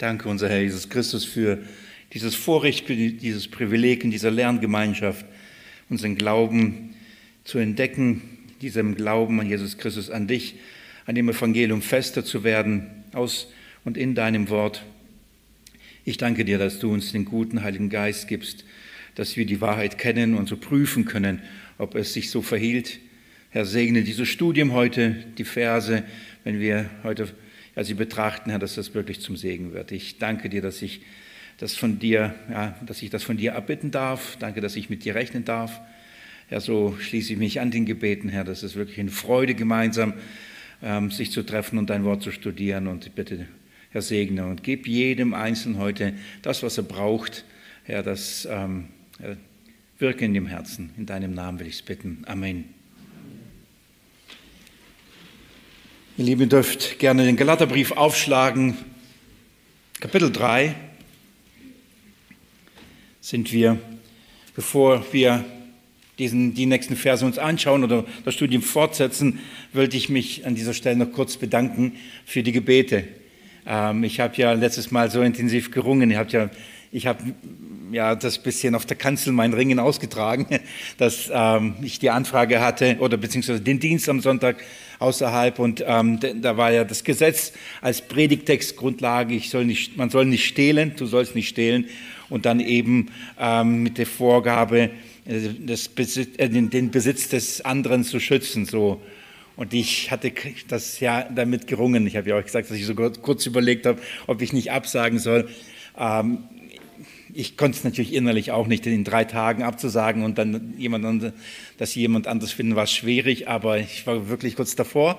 Danke, unser Herr Jesus Christus, für dieses Vorrecht, für dieses Privileg in dieser Lerngemeinschaft, unseren Glauben zu entdecken, diesem Glauben an Jesus Christus, an dich, an dem Evangelium fester zu werden, aus und in deinem Wort. Ich danke dir, dass du uns den guten Heiligen Geist gibst, dass wir die Wahrheit kennen und so prüfen können, ob es sich so verhielt. Herr, segne dieses Studium heute, die Verse, wenn wir heute ja, sie betrachten, Herr, dass das wirklich zum Segen wird. Ich danke dir, dass ich das von dir, ja, dass ich das von dir erbitten darf. Danke, dass ich mit dir rechnen darf. Herr, so schließe ich mich an den Gebeten, Herr, dass es wirklich eine Freude gemeinsam ähm, sich zu treffen und dein Wort zu studieren. Und bitte, Herr, segne und gib jedem Einzelnen heute das, was er braucht. Herr, das ähm, wirke in dem Herzen. In deinem Namen will ich es bitten. Amen. Ihr Lieben, ihr dürft gerne den Galaterbrief aufschlagen. Kapitel 3 sind wir, bevor wir diesen, die nächsten Verse uns anschauen oder das Studium fortsetzen, wollte ich mich an dieser Stelle noch kurz bedanken für die Gebete. Ähm, ich habe ja letztes Mal so intensiv gerungen. Ich habe ja, ich habe ja das bisschen auf der Kanzel mein Ringen ausgetragen, dass ähm, ich die Anfrage hatte oder beziehungsweise den Dienst am Sonntag außerhalb und ähm, da war ja das Gesetz als Predigtextgrundlage. Ich soll nicht, man soll nicht stehlen, du sollst nicht stehlen und dann eben ähm, mit der Vorgabe äh, Besitz, äh, den Besitz des anderen zu schützen. So. Und ich hatte das ja damit gerungen. Ich habe ja auch gesagt, dass ich so kurz überlegt habe, ob ich nicht absagen soll. Ähm, ich konnte es natürlich innerlich auch nicht in drei Tagen abzusagen und dann jemand, dass jemand anders finden, war schwierig, aber ich war wirklich kurz davor.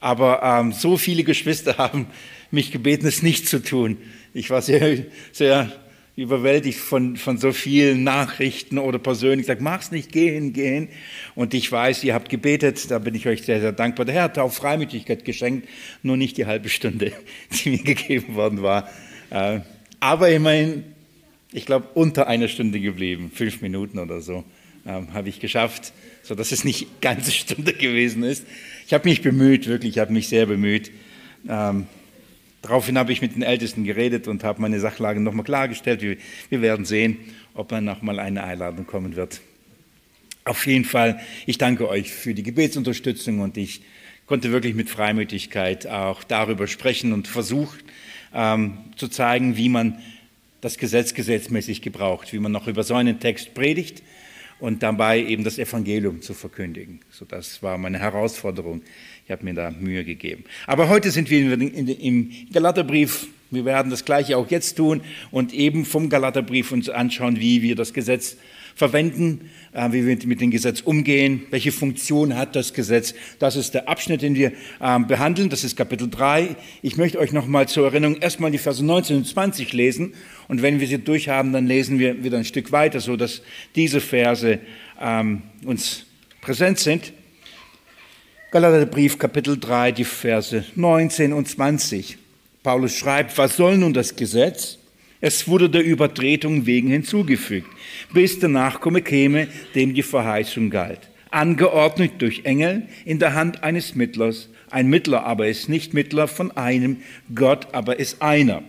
Aber ähm, so viele Geschwister haben mich gebeten, es nicht zu tun. Ich war sehr, sehr überwältigt von, von so vielen Nachrichten oder persönlich gesagt, mach's nicht, geh hin, geh hin. Und ich weiß, ihr habt gebetet, da bin ich euch sehr, sehr dankbar. Der Herr hat auch Freimütigkeit geschenkt, nur nicht die halbe Stunde, die mir gegeben worden war. Äh, aber immerhin, ich glaube, unter einer Stunde geblieben, fünf Minuten oder so, ähm, habe ich geschafft, sodass es nicht ganze Stunde gewesen ist. Ich habe mich bemüht, wirklich, ich habe mich sehr bemüht. Ähm, Daraufhin habe ich mit den Ältesten geredet und habe meine Sachlage nochmal klargestellt. Wir, wir werden sehen, ob dann nochmal eine Einladung kommen wird. Auf jeden Fall, ich danke euch für die Gebetsunterstützung und ich konnte wirklich mit Freimütigkeit auch darüber sprechen und versucht ähm, zu zeigen, wie man das Gesetz gesetzmäßig gebraucht, wie man noch über so einen Text predigt und dabei eben das Evangelium zu verkündigen. So, das war meine Herausforderung ich habe mir da Mühe gegeben. Aber heute sind wir im Galaterbrief. Wir werden das Gleiche auch jetzt tun und eben vom Galaterbrief uns anschauen, wie wir das Gesetz verwenden, äh, wie wir mit dem Gesetz umgehen, welche Funktion hat das Gesetz. Das ist der Abschnitt, den wir ähm, behandeln. Das ist Kapitel 3. Ich möchte euch nochmal zur Erinnerung erstmal die Verse 19 und 20 lesen. Und wenn wir sie durchhaben, dann lesen wir wieder ein Stück weiter, so dass diese Verse ähm, uns präsent sind. Galaterbrief Kapitel 3, die Verse 19 und 20. Paulus schreibt, was soll nun das Gesetz? Es wurde der Übertretung wegen hinzugefügt, bis der Nachkomme käme, dem die Verheißung galt. Angeordnet durch Engel in der Hand eines Mittlers. Ein Mittler aber ist nicht Mittler von einem, Gott aber ist einer.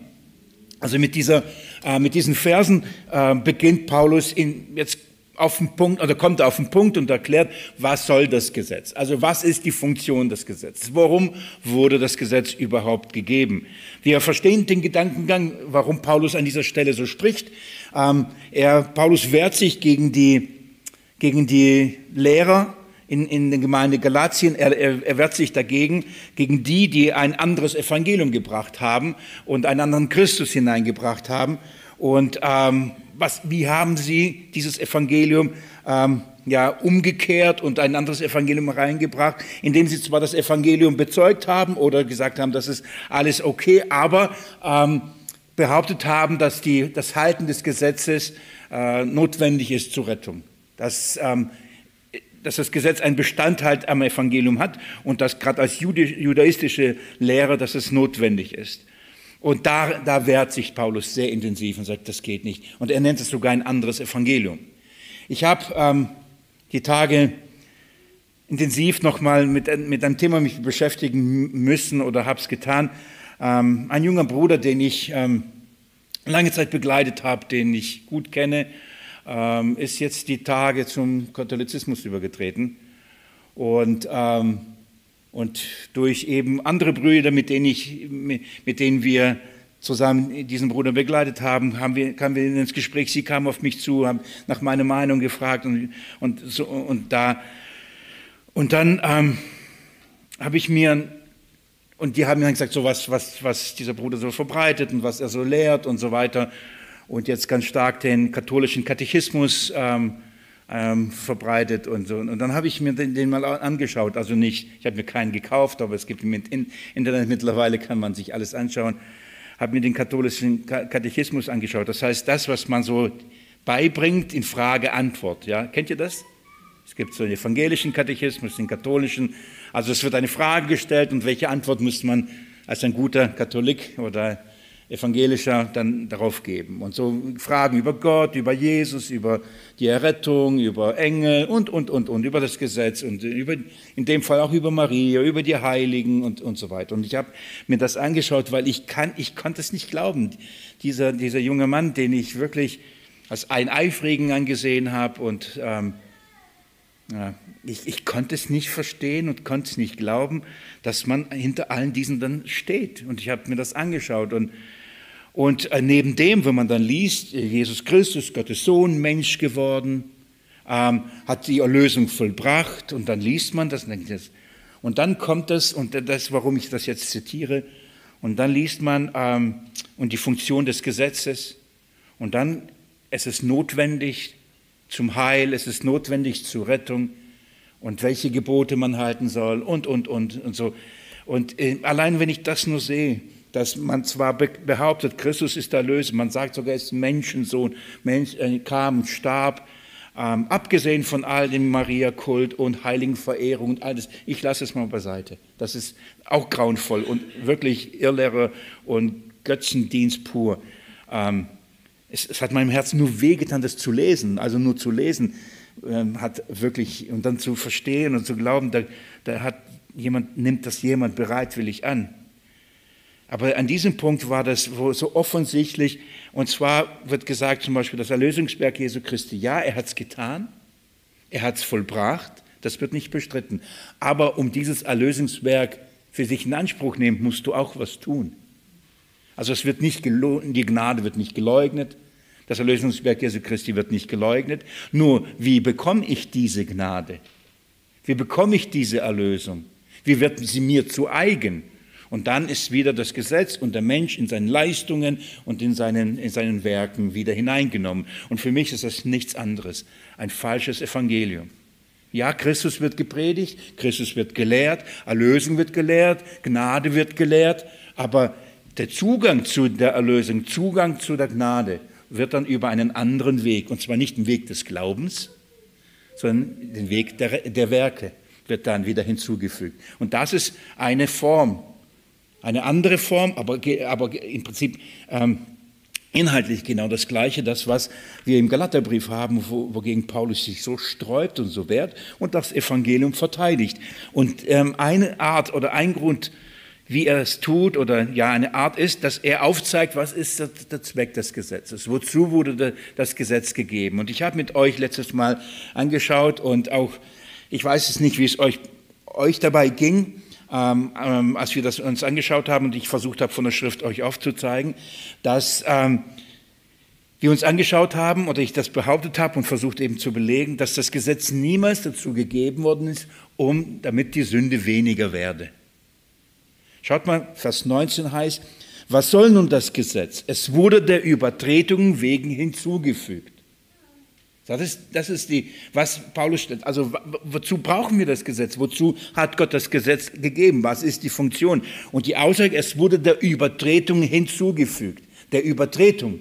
Also mit, dieser, äh, mit diesen Versen äh, beginnt Paulus in, jetzt auf den Punkt, oder kommt auf den Punkt und erklärt, was soll das Gesetz? Also was ist die Funktion des Gesetzes? Warum wurde das Gesetz überhaupt gegeben? Wir verstehen den Gedankengang, warum Paulus an dieser Stelle so spricht. Ähm, er, Paulus wehrt sich gegen die, gegen die Lehrer in, in der Gemeinde Galatien. Er, er, er wehrt sich dagegen, gegen die, die ein anderes Evangelium gebracht haben und einen anderen Christus hineingebracht haben. Und ähm, was, wie haben sie dieses Evangelium ähm, ja, umgekehrt und ein anderes Evangelium reingebracht, indem sie zwar das Evangelium bezeugt haben oder gesagt haben, das ist alles okay, aber ähm, behauptet haben, dass die, das Halten des Gesetzes äh, notwendig ist zur Rettung. Dass, ähm, dass das Gesetz einen Bestandteil am Evangelium hat und dass gerade als judaistische Lehre, dass es notwendig ist. Und da, da wehrt sich Paulus sehr intensiv und sagt, das geht nicht. Und er nennt es sogar ein anderes Evangelium. Ich habe ähm, die Tage intensiv nochmal mit, mit einem Thema mich beschäftigen müssen oder habe es getan, Ähm, ein junger Bruder, den ich ähm, lange Zeit begleitet habe, den ich gut kenne, ähm, ist jetzt die Tage zum Katholizismus übergetreten. Und, ähm, und durch eben andere Brüder, mit denen, ich, mit denen wir zusammen diesen Bruder begleitet haben, haben wir, kamen wir ins Gespräch. Sie kamen auf mich zu, haben nach meiner Meinung gefragt und, und, so, und, da, und dann ähm, habe ich mir, und die haben mir dann gesagt, so was, was, was dieser Bruder so verbreitet und was er so lehrt und so weiter. Und jetzt ganz stark den katholischen Katechismus ähm, ähm, verbreitet und so. Und dann habe ich mir den, den, mal angeschaut. Also nicht, ich habe mir keinen gekauft, aber es gibt im Internet mittlerweile, kann man sich alles anschauen habe mir den katholischen Katechismus angeschaut. Das heißt, das, was man so beibringt in Frage-Antwort. Ja? Kennt ihr das? Es gibt so den evangelischen Katechismus, den katholischen. Also es wird eine Frage gestellt und welche Antwort muss man als ein guter Katholik oder evangelischer dann darauf geben. Und so Fragen über Gott, über Jesus, über die Errettung, über Engel und, und, und, und, über das Gesetz und über, in dem Fall auch über Maria, über die Heiligen und, und so weiter. Und ich habe mir das angeschaut, weil ich, kann, ich konnte es nicht glauben. Dieser, dieser junge Mann, den ich wirklich als einen Eifrigen angesehen habe und ähm, ja, ich, ich, konnte es nicht verstehen und konnte es nicht glauben, dass man hinter allen diesen dann steht. Und ich habe mir das angeschaut und und äh, neben dem, wenn man dann liest, Jesus Christus, Gottes Sohn, Mensch geworden, ähm, hat die Erlösung vollbracht und dann liest man das und denkt. Und dann kommt das, und das, warum ich das jetzt zitiere, und dann liest man ähm, und die Funktion des Gesetzes und dann es ist notwendig zum Heil, es ist notwendig zur Rettung und welche Gebote man halten soll und, und, und, und so. Und äh, allein wenn ich das nur sehe, dass man zwar behauptet, Christus ist der Löser, man sagt sogar, er ist Menschensohn, Mensch, äh, kam, starb, ähm, abgesehen von all dem Maria-Kult und Heiligenverehrung und alles, ich lasse es mal beiseite. Das ist auch grauenvoll und wirklich Irrlehre und Götzendienst pur. Ähm, es, es, hat meinem Herzen nur wehgetan, das zu lesen, also nur zu lesen, ähm, hat wirklich, und dann zu verstehen und zu glauben, da, da hat jemand, nimmt das jemand bereitwillig an. Aber an diesem Punkt war das so offensichtlich. Und zwar wird gesagt, zum Beispiel das Erlösungswerk Jesu Christi. Ja, er hat es getan, er hat es vollbracht, das wird nicht bestritten. Aber um dieses Erlösungswerk für sich in Anspruch nehmen, musst du auch was tun. Also es wird nicht die Gnade wird nicht geleugnet, das Erlösungswerk Jesu Christi wird nicht geleugnet. Nur, wie bekomme ich diese Gnade? Wie bekomme ich diese Erlösung? Wie wird sie mir zu eigen? Und dann ist wieder das Gesetz und der Mensch in seinen Leistungen und in seinen, in seinen Werken wieder hineingenommen. Und für mich ist das nichts anderes, ein falsches Evangelium. Ja, Christus wird gepredigt, Christus wird gelehrt, Erlösung wird gelehrt, Gnade wird gelehrt, aber der Zugang zu der Erlösung, Zugang zu der Gnade wird dann über einen anderen Weg, und zwar nicht den Weg des Glaubens, sondern den Weg der, der Werke wird dann wieder hinzugefügt. Und das ist eine Form eine andere Form, aber, aber im Prinzip ähm, inhaltlich genau das Gleiche, das, was wir im Galaterbrief haben, wo, wogegen Paulus sich so sträubt und so wehrt und das Evangelium verteidigt. Und ähm, eine Art oder ein Grund, wie er es tut, oder ja, eine Art ist, dass er aufzeigt, was ist der, Zweck des Gesetzes, wozu wurde das Gesetz gegeben. Und ich habe mit euch letztes Mal angeschaut und auch, ich weiß es nicht, wie es euch, euch dabei ging, ähm, ähm, als wir das uns angeschaut haben und ich versucht habe, von der Schrift euch aufzuzeigen, dass ähm, wir uns angeschaut haben oder ich das behauptet habe und versucht eben zu belegen, dass das Gesetz niemals dazu gegeben worden ist, um, damit die Sünde weniger werde. Schaut mal, Vers 19 heißt, was soll nun das Gesetz? Es wurde der Übertretungen wegen hinzugefügt. Das ist, das ist die, was Paulus stellt. Also wozu brauchen wir das Gesetz? Wozu hat Gott das Gesetz gegeben? Was ist die Funktion? Und die Aussage, es wurde der Übertretung hinzugefügt. Der Übertretung.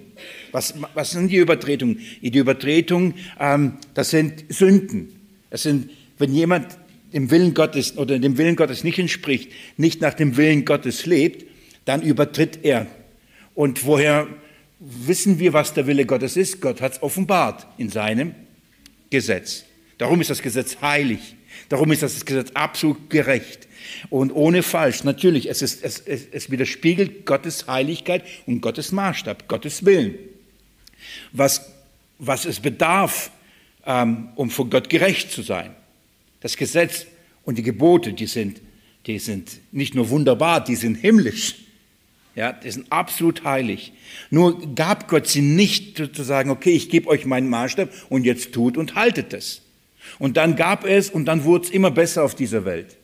Was, was sind die Übertretungen? Die Übertretungen, ähm, das sind Sünden. Das sind, wenn jemand dem Willen Gottes oder dem Willen Gottes nicht entspricht, nicht nach dem Willen Gottes lebt, dann übertritt er. Und woher wissen wir, was der Wille Gottes ist. Gott hat es offenbart in seinem Gesetz. Darum ist das Gesetz heilig. Darum ist das Gesetz absolut gerecht und ohne falsch. Natürlich, es, ist, es, es, es widerspiegelt Gottes Heiligkeit und Gottes Maßstab, Gottes Willen. Was, was es bedarf, ähm, um vor Gott gerecht zu sein. Das Gesetz und die Gebote, die sind, die sind nicht nur wunderbar, die sind himmlisch. Ja, die sind absolut heilig. Nur gab Gott sie nicht zu sagen, okay, ich gebe euch meinen Maßstab und jetzt tut und haltet es. Und dann gab es und dann wurde es immer besser auf dieser Welt.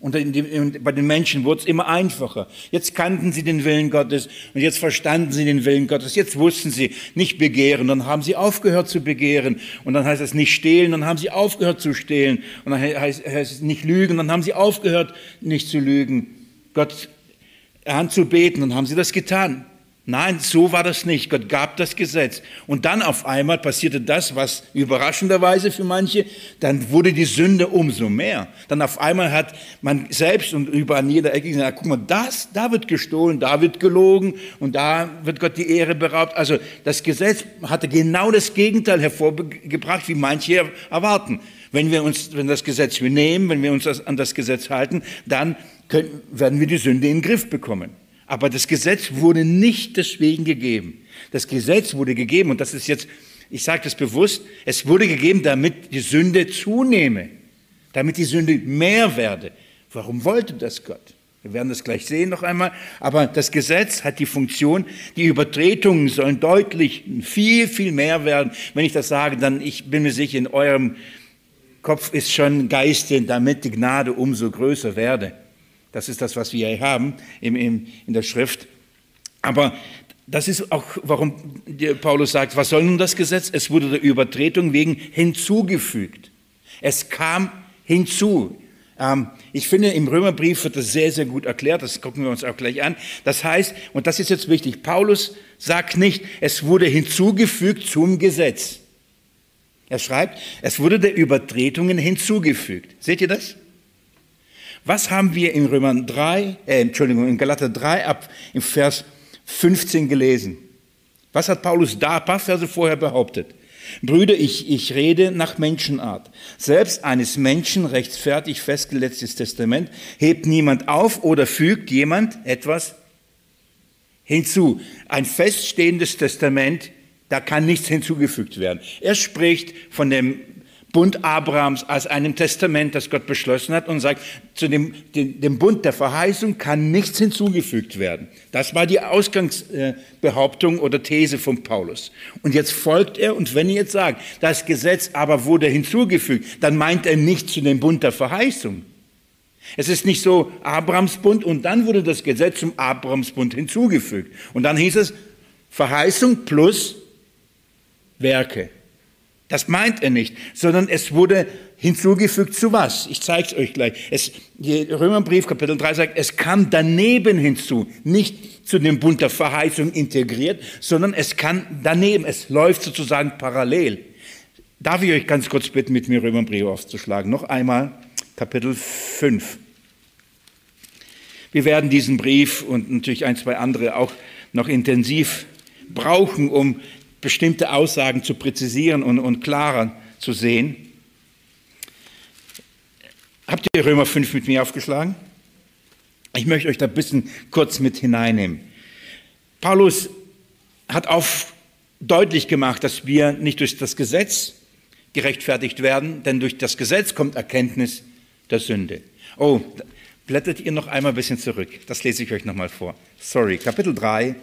Und bei den Menschen wurde es immer einfacher. Jetzt kannten sie den Willen Gottes und jetzt verstanden sie den Willen Gottes. Jetzt wussten sie nicht begehren, dann haben sie aufgehört zu begehren. Und dann heißt es nicht stehlen, dann haben sie aufgehört zu stehlen. Und dann heißt, es nicht lügen, dann haben sie aufgehört nicht zu lügen. Gott anzubeten, dann haben sie das getan. Nein, so war das nicht. Gott gab das Gesetz. Und dann auf einmal passierte das, was überraschenderweise für manche, dann wurde die Sünde umso mehr. Dann auf einmal hat man selbst und überall an jeder Ecke gesagt, guck mal, das, da wird gestohlen, da wird gelogen und da wird Gott die Ehre beraubt. Also das Gesetz hatte genau das Gegenteil hervorgebracht, wie manche erwarten. Wenn wir uns, wenn das Gesetz wir nehmen, wenn wir uns an das Gesetz halten, dann können, werden wir die Sünde in den Griff bekommen. Aber das Gesetz wurde nicht deswegen gegeben. Das Gesetz wurde gegeben, und das ist jetzt, ich sage das bewusst, es wurde gegeben, damit die Sünde zunehme, damit die Sünde mehr werde. Warum wollte das Gott? Wir werden das gleich sehen noch einmal. Aber das Gesetz hat die Funktion, die Übertretungen sollen deutlich viel, viel mehr werden. Wenn ich das sage, dann, ich bin mir sicher, in eurem Kopf ist schon Geiste, damit die Gnade umso größer werde. Das ist das, was wir hier haben in, der Schrift. Aber das ist auch, warum Paulus sagt, was soll nun das Gesetz? Es wurde der Übertretung wegen hinzugefügt. Es kam hinzu. Ähm, ich finde, im Römerbrief wird das sehr, sehr gut erklärt. Das gucken wir uns auch gleich an. Das heißt, und das ist jetzt wichtig, Paulus sagt nicht, es wurde hinzugefügt zum Gesetz. Er schreibt, es wurde der Übertretungen hinzugefügt. Seht ihr das? Was haben wir in Römer 3, äh, Entschuldigung, in Galater 3 ab im Vers 15 gelesen? Was hat Paulus da ein paar Verse vorher behauptet? Brüder, ich, ich rede nach Menschenart. Selbst eines Menschen rechtsfertig festgesetztes Testament hebt niemand auf oder fügt jemand etwas hinzu. Ein feststehendes Testament, da kann nichts hinzugefügt werden. Er spricht von dem Bund Abrahams als einem Testament, das Gott beschlossen hat und sagt, zu dem, dem, dem Bund der Verheißung kann nichts hinzugefügt werden. Das war die Ausgangsbehauptung oder These von Paulus. Und jetzt folgt er und wenn ihr jetzt sagt, das Gesetz aber wurde hinzugefügt, dann meint er nicht zu dem Bund der Verheißung. Es ist nicht so Abrahams Bund und dann wurde das Gesetz zum Abrahams Bund hinzugefügt. Und dann hieß es Verheißung plus Werke. Das meint er nicht, sondern es wurde hinzugefügt zu was? Ich zeige es euch gleich. Es, Römerbrief Kapitel 3 sagt, es kam daneben hinzu, nicht zu dem Bund der Verheißung integriert, sondern es kann daneben, es läuft sozusagen parallel. Darf ich euch ganz kurz bitten, mit mir Römerbrief aufzuschlagen? Noch einmal Kapitel 5. Wir werden diesen Brief und natürlich ein, zwei andere auch noch intensiv brauchen, um bestimmte Aussagen zu präzisieren und, und klarer zu sehen. Habt ihr Römer 5 mit mir aufgeschlagen? Ich möchte euch da ein bisschen kurz mit hineinnehmen. Paulus hat auf deutlich gemacht, dass wir nicht durch das Gesetz gerechtfertigt werden, denn durch das Gesetz kommt Erkenntnis der Sünde. Oh, blättert ihr noch einmal ein bisschen zurück. Das lese ich euch nochmal vor. Sorry, Kapitel 3,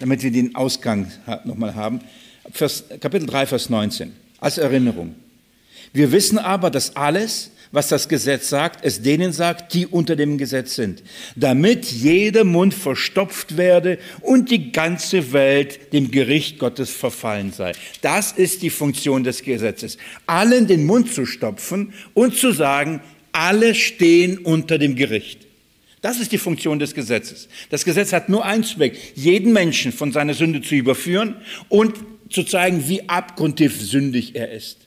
damit wir den Ausgang nochmal haben. Vers, Kapitel 3, Vers 19. Als Erinnerung. Wir wissen aber, dass alles, was das Gesetz sagt, es denen sagt, die unter dem Gesetz sind, damit jeder Mund verstopft werde und die ganze Welt dem Gericht Gottes verfallen sei. Das ist die Funktion des Gesetzes. Allen den Mund zu stopfen und zu sagen, alle stehen unter dem Gericht. Das ist die Funktion des Gesetzes. Das Gesetz hat nur einen Zweck, jeden Menschen von seiner Sünde zu überführen und zu zeigen, wie abgrundtief sündig er ist.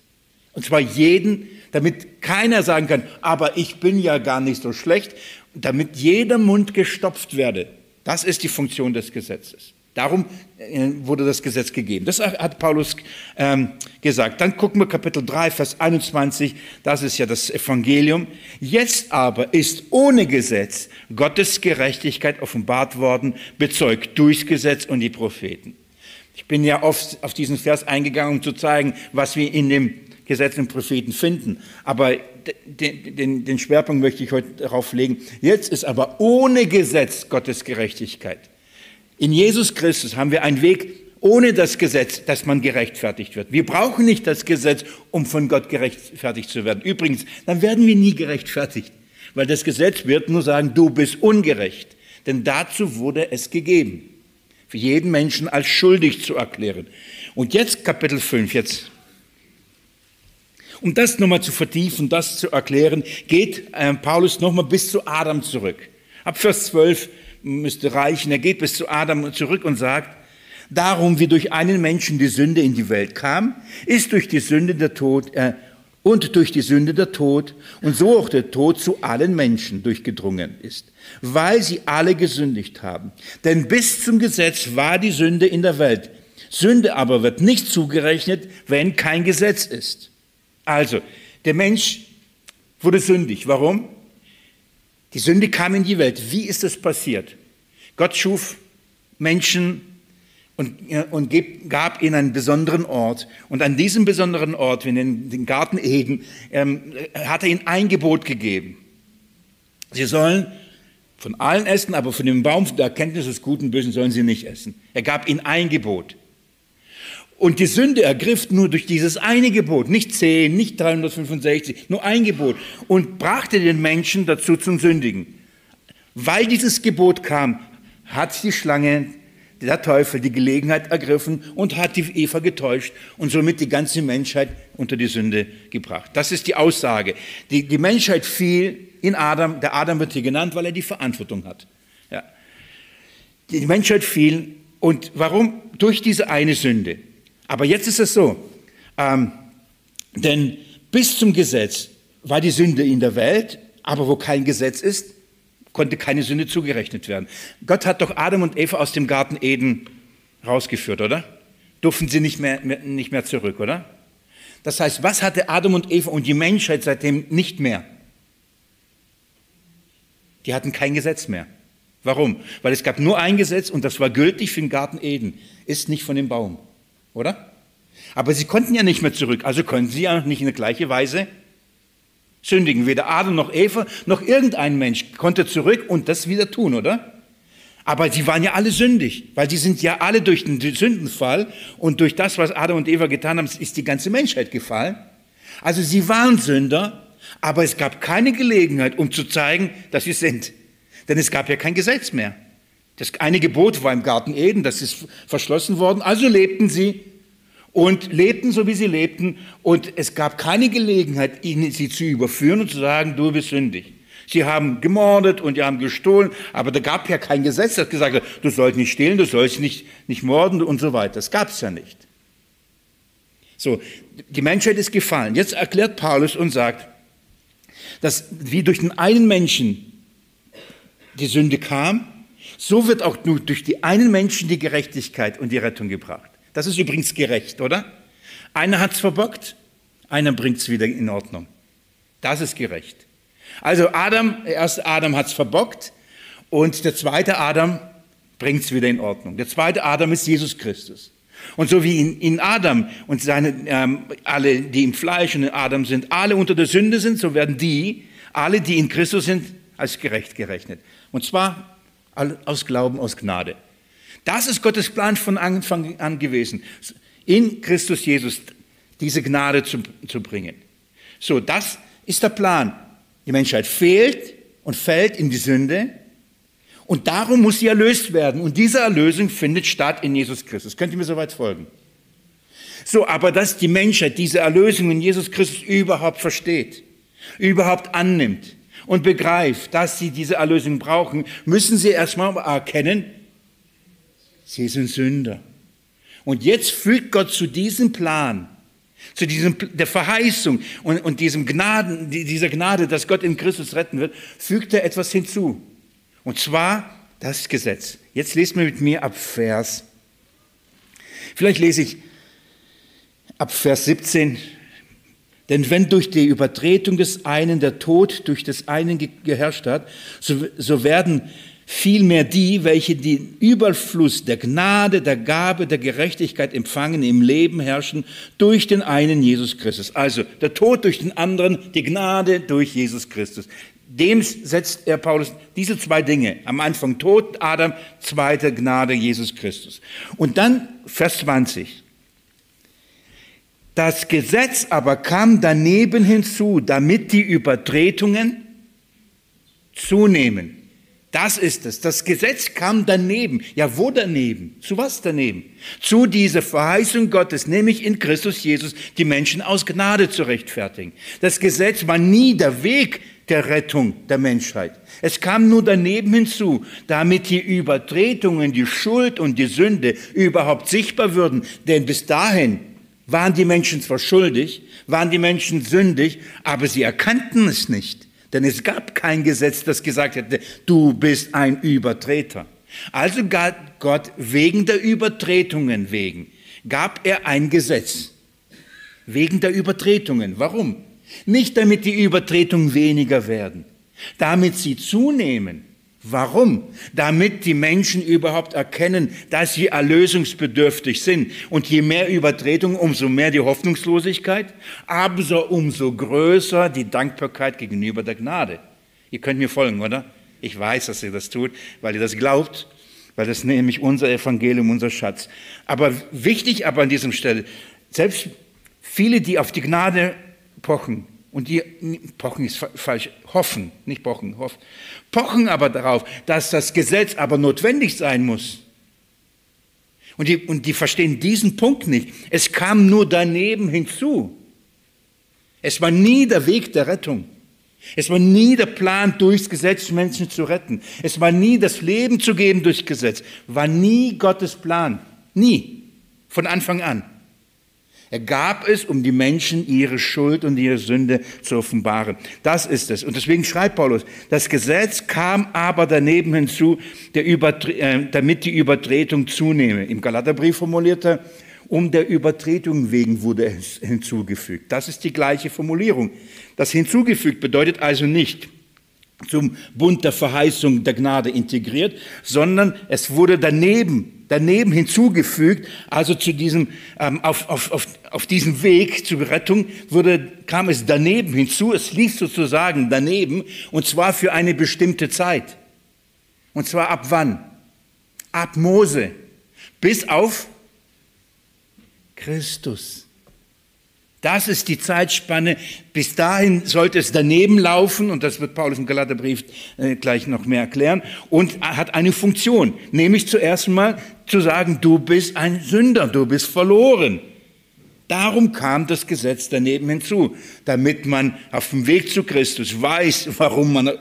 Und zwar jeden, damit keiner sagen kann, aber ich bin ja gar nicht so schlecht, damit jeder Mund gestopft werde. Das ist die Funktion des Gesetzes. Darum äh, wurde das Gesetz gegeben. Das hat Paulus ähm, gesagt. Dann gucken wir Kapitel 3, Vers 21. Das ist ja das Evangelium. Jetzt aber ist ohne Gesetz Gottes Gerechtigkeit offenbart worden, bezeugt durchs Gesetz und die Propheten. Ich bin ja oft auf diesen Vers eingegangen, um zu zeigen, was wir in dem Gesetz und Propheten finden. Aber den, den, den Schwerpunkt möchte ich heute darauf legen. Jetzt ist aber ohne Gesetz Gottes Gerechtigkeit. In Jesus Christus haben wir einen Weg ohne das Gesetz, dass man gerechtfertigt wird. Wir brauchen nicht das Gesetz, um von Gott gerechtfertigt zu werden. Übrigens, dann werden wir nie gerechtfertigt, weil das Gesetz wird nur sagen, du bist ungerecht. Denn dazu wurde es gegeben, für jeden Menschen als schuldig zu erklären. Und jetzt Kapitel 5, jetzt. Um das nochmal zu vertiefen, das zu erklären, geht äh, Paulus nochmal bis zu Adam zurück. Ab Vers 12 müsste reichen. Er geht bis zu Adam zurück und sagt, darum wie durch einen Menschen die Sünde in die Welt kam, ist durch die Sünde der Tod äh, und durch die Sünde der Tod und so auch der Tod zu allen Menschen durchgedrungen ist, weil sie alle gesündigt haben. Denn bis zum Gesetz war die Sünde in der Welt. Sünde aber wird nicht zugerechnet, wenn kein Gesetz ist. Also, der Mensch wurde sündig. Warum? Die Sünde kam in die Welt. Wie ist das passiert? Gott schuf Menschen und, und gab ihnen einen besonderen Ort. Und an diesem besonderen Ort, in den, den Garten Eden, ähm, hat er ihnen ein Gebot gegeben. Sie sollen von allen essen, aber von dem Baum der Erkenntnis des Guten und Bösen sollen sie nicht essen. Er gab ihnen ein Gebot. Und die Sünde ergriff nur durch dieses eine Gebot, nicht zehn, nicht 365, nur ein Gebot und brachte den Menschen dazu zum Sündigen. Weil dieses Gebot kam, hat die Schlange, der Teufel, die Gelegenheit ergriffen und hat die Eva getäuscht und somit die ganze Menschheit unter die Sünde gebracht. Das ist die Aussage. Die, die Menschheit fiel in Adam, der Adam wird hier genannt, weil er die Verantwortung hat. Ja. Die Menschheit fiel und warum? Durch diese eine Sünde. Aber jetzt ist es so, ähm, denn bis zum Gesetz war die Sünde in der Welt, aber wo kein Gesetz ist, konnte keine Sünde zugerechnet werden. Gott hat doch Adam und Eva aus dem Garten Eden rausgeführt, oder? Durften sie nicht mehr, mehr, nicht mehr zurück, oder? Das heißt, was hatte Adam und Eva und die Menschheit seitdem nicht mehr? Die hatten kein Gesetz mehr. Warum? Weil es gab nur ein Gesetz und das war gültig für den Garten Eden. Ist nicht von dem Baum oder? Aber sie konnten ja nicht mehr zurück, also konnten sie ja nicht in der gleichen Weise sündigen. Weder Adam noch Eva noch irgendein Mensch konnte zurück und das wieder tun, oder? Aber sie waren ja alle sündig, weil sie sind ja alle durch den Sündenfall und durch das, was Adam und Eva getan haben, ist die ganze Menschheit gefallen. Also sie waren Sünder, aber es gab keine Gelegenheit, um zu zeigen, dass sie sind. Denn es gab ja kein Gesetz mehr. Das eine Gebot war im Garten Eden, das ist verschlossen worden. Also lebten sie und lebten so, wie sie lebten. Und es gab keine Gelegenheit, ihnen sie zu überführen und zu sagen, du bist sündig. Sie haben gemordet und sie haben gestohlen, aber da gab ja kein Gesetz, das gesagt hat, du sollst nicht stehlen, du sollst nicht, nicht morden und so weiter. Das gab es ja nicht. So, die Menschheit ist gefallen. Jetzt erklärt Paulus und sagt, dass wie durch den einen Menschen die Sünde kam, so wird auch nur durch die einen Menschen die Gerechtigkeit und die Rettung gebracht. Das ist übrigens gerecht, oder? Einer hat es verbockt, einer bringt es wieder in Ordnung. Das ist gerecht. Also Adam, der erste Adam hat es verbockt und der zweite Adam bringt es wieder in Ordnung. Der zweite Adam ist Jesus Christus. Und so wie in, in Adam und seine, ähm, alle, die im Fleisch und in Adam sind, alle unter der Sünde sind, so werden die, alle, die in Christus sind, als gerecht gerechnet. Und zwar aus Glauben, aus Gnade. Das ist Gottes Plan von Anfang an gewesen, in Christus Jesus diese Gnade zu, zu bringen. So, das ist der Plan. Die Menschheit fehlt und fällt in die Sünde und darum muss sie erlöst werden. Und diese Erlösung findet statt in Jesus Christus. Könnt ihr mir soweit folgen? So, aber dass die Menschheit diese Erlösung in Jesus Christus überhaupt versteht, überhaupt annimmt, und begreift, dass sie diese Erlösung brauchen, müssen sie erstmal erkennen, sie sind Sünder. Und jetzt fügt Gott zu diesem Plan, zu diesem, der Verheißung und, und diesem Gnaden, dieser Gnade, dass Gott in Christus retten wird, fügt er etwas hinzu. Und zwar das Gesetz. Jetzt lest mir mit mir ab Vers Vielleicht lese ich ab Vers 17. Denn wenn durch die Übertretung des einen der Tod durch des einen geherrscht hat, so, so werden vielmehr die, welche den Überfluss der Gnade, der Gabe, der Gerechtigkeit empfangen, im Leben herrschen durch den einen Jesus Christus. Also der Tod durch den anderen, die Gnade durch Jesus Christus. Dem setzt er Paulus diese zwei Dinge. Am Anfang Tod, Adam, zweite Gnade, Jesus Christus. Und dann Vers 20. Das Gesetz aber kam daneben hinzu, damit die Übertretungen zunehmen. Das ist es. Das Gesetz kam daneben. Ja, wo daneben? Zu was daneben? Zu dieser Verheißung Gottes, nämlich in Christus Jesus die Menschen aus Gnade zu rechtfertigen. Das Gesetz war nie der Weg der Rettung der Menschheit. Es kam nur daneben hinzu, damit die Übertretungen, die Schuld und die Sünde überhaupt sichtbar würden. Denn bis dahin waren die Menschen zwar schuldig, waren die Menschen sündig, aber sie erkannten es nicht. Denn es gab kein Gesetz, das gesagt hätte, du bist ein Übertreter. Also gab Gott wegen der Übertretungen wegen, gab er ein Gesetz. Wegen der Übertretungen. Warum? Nicht damit die Übertretungen weniger werden, damit sie zunehmen. Warum? Damit die Menschen überhaupt erkennen, dass sie erlösungsbedürftig sind. Und je mehr Übertretung, umso mehr die Hoffnungslosigkeit, aber umso größer die Dankbarkeit gegenüber der Gnade. Ihr könnt mir folgen, oder? Ich weiß, dass ihr das tut, weil ihr das glaubt, weil das nämlich unser Evangelium, unser Schatz. Aber wichtig aber an diesem Stelle, selbst viele, die auf die Gnade pochen, und die pochen ist falsch, hoffen, nicht pochen, hoffen, pochen aber darauf, dass das Gesetz aber notwendig sein muss. Und die, und die verstehen diesen Punkt nicht. Es kam nur daneben hinzu. Es war nie der Weg der Rettung. Es war nie der Plan, durchs Gesetz Menschen zu retten. Es war nie das Leben zu geben durchs Gesetz. War nie Gottes Plan. Nie. Von Anfang an. Er gab es, um die Menschen ihre Schuld und ihre Sünde zu offenbaren. Das ist es. Und deswegen schreibt Paulus, das Gesetz kam aber daneben hinzu, äh, damit die Übertretung zunehme. Im Galaterbrief formuliert er, um der Übertretung wegen wurde es hinzugefügt. Das ist die gleiche Formulierung. Das hinzugefügt bedeutet also nicht, zum Bund der Verheißung der Gnade integriert, sondern es wurde daneben, daneben hinzugefügt, also zu diesem, ähm, auf, auf, auf, auf diesem Weg zur Rettung wurde, kam es daneben hinzu, es lief sozusagen daneben, und zwar für eine bestimmte Zeit. Und zwar ab wann? Ab Mose bis auf Christus. Das ist die Zeitspanne. Bis dahin sollte es daneben laufen, und das wird Paulus im Galaterbrief äh, gleich noch mehr erklären, und hat eine Funktion, nämlich zuerst mal zu sagen, du bist ein Sünder, du bist verloren. Darum kam das Gesetz daneben hinzu, damit man auf dem Weg zu Christus weiß, warum man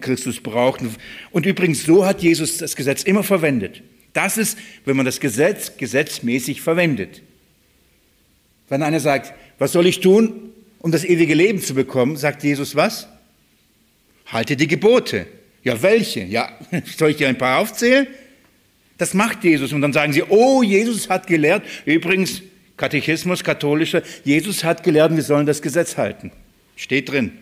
Christus braucht. Und übrigens, so hat Jesus das Gesetz immer verwendet. Das ist, wenn man das Gesetz gesetzmäßig verwendet. Wenn einer sagt, was soll ich tun, um das ewige Leben zu bekommen? Sagt Jesus was? Halte die Gebote. Ja, welche? Ja, soll ich dir ein paar aufzählen? Das macht Jesus. Und dann sagen sie, oh, Jesus hat gelehrt. Übrigens, Katechismus, katholischer, Jesus hat gelehrt, wir sollen das Gesetz halten. Steht drin.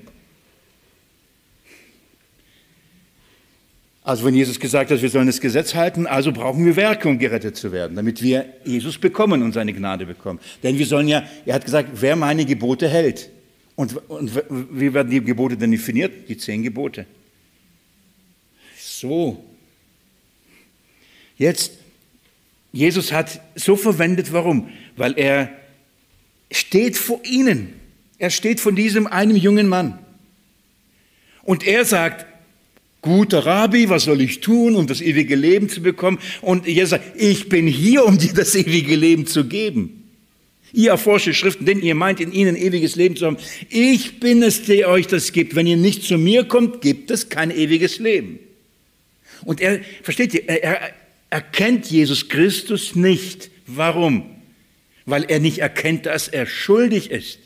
Also wenn Jesus gesagt hat, wir sollen das Gesetz halten, also brauchen wir Werke, um gerettet zu werden, damit wir Jesus bekommen und seine Gnade bekommen. Denn wir sollen ja, er hat gesagt, wer meine Gebote hält. Und, und wie werden die Gebote denn definiert? Die zehn Gebote. So. Jetzt, Jesus hat so verwendet, warum? Weil er steht vor ihnen. Er steht von diesem einem jungen Mann. Und er sagt, guter Rabbi, was soll ich tun, um das ewige Leben zu bekommen? Und Jesus sagt, ich bin hier, um dir das ewige Leben zu geben. Ihr erforscht die Schriften, denn ihr meint, in ihnen ewiges Leben zu haben. Ich bin es, der euch das gibt. Wenn ihr nicht zu mir kommt, gibt es kein ewiges Leben. Und er, versteht ihr, er erkennt Jesus Christus nicht. Warum? Weil er nicht erkennt, dass er schuldig ist.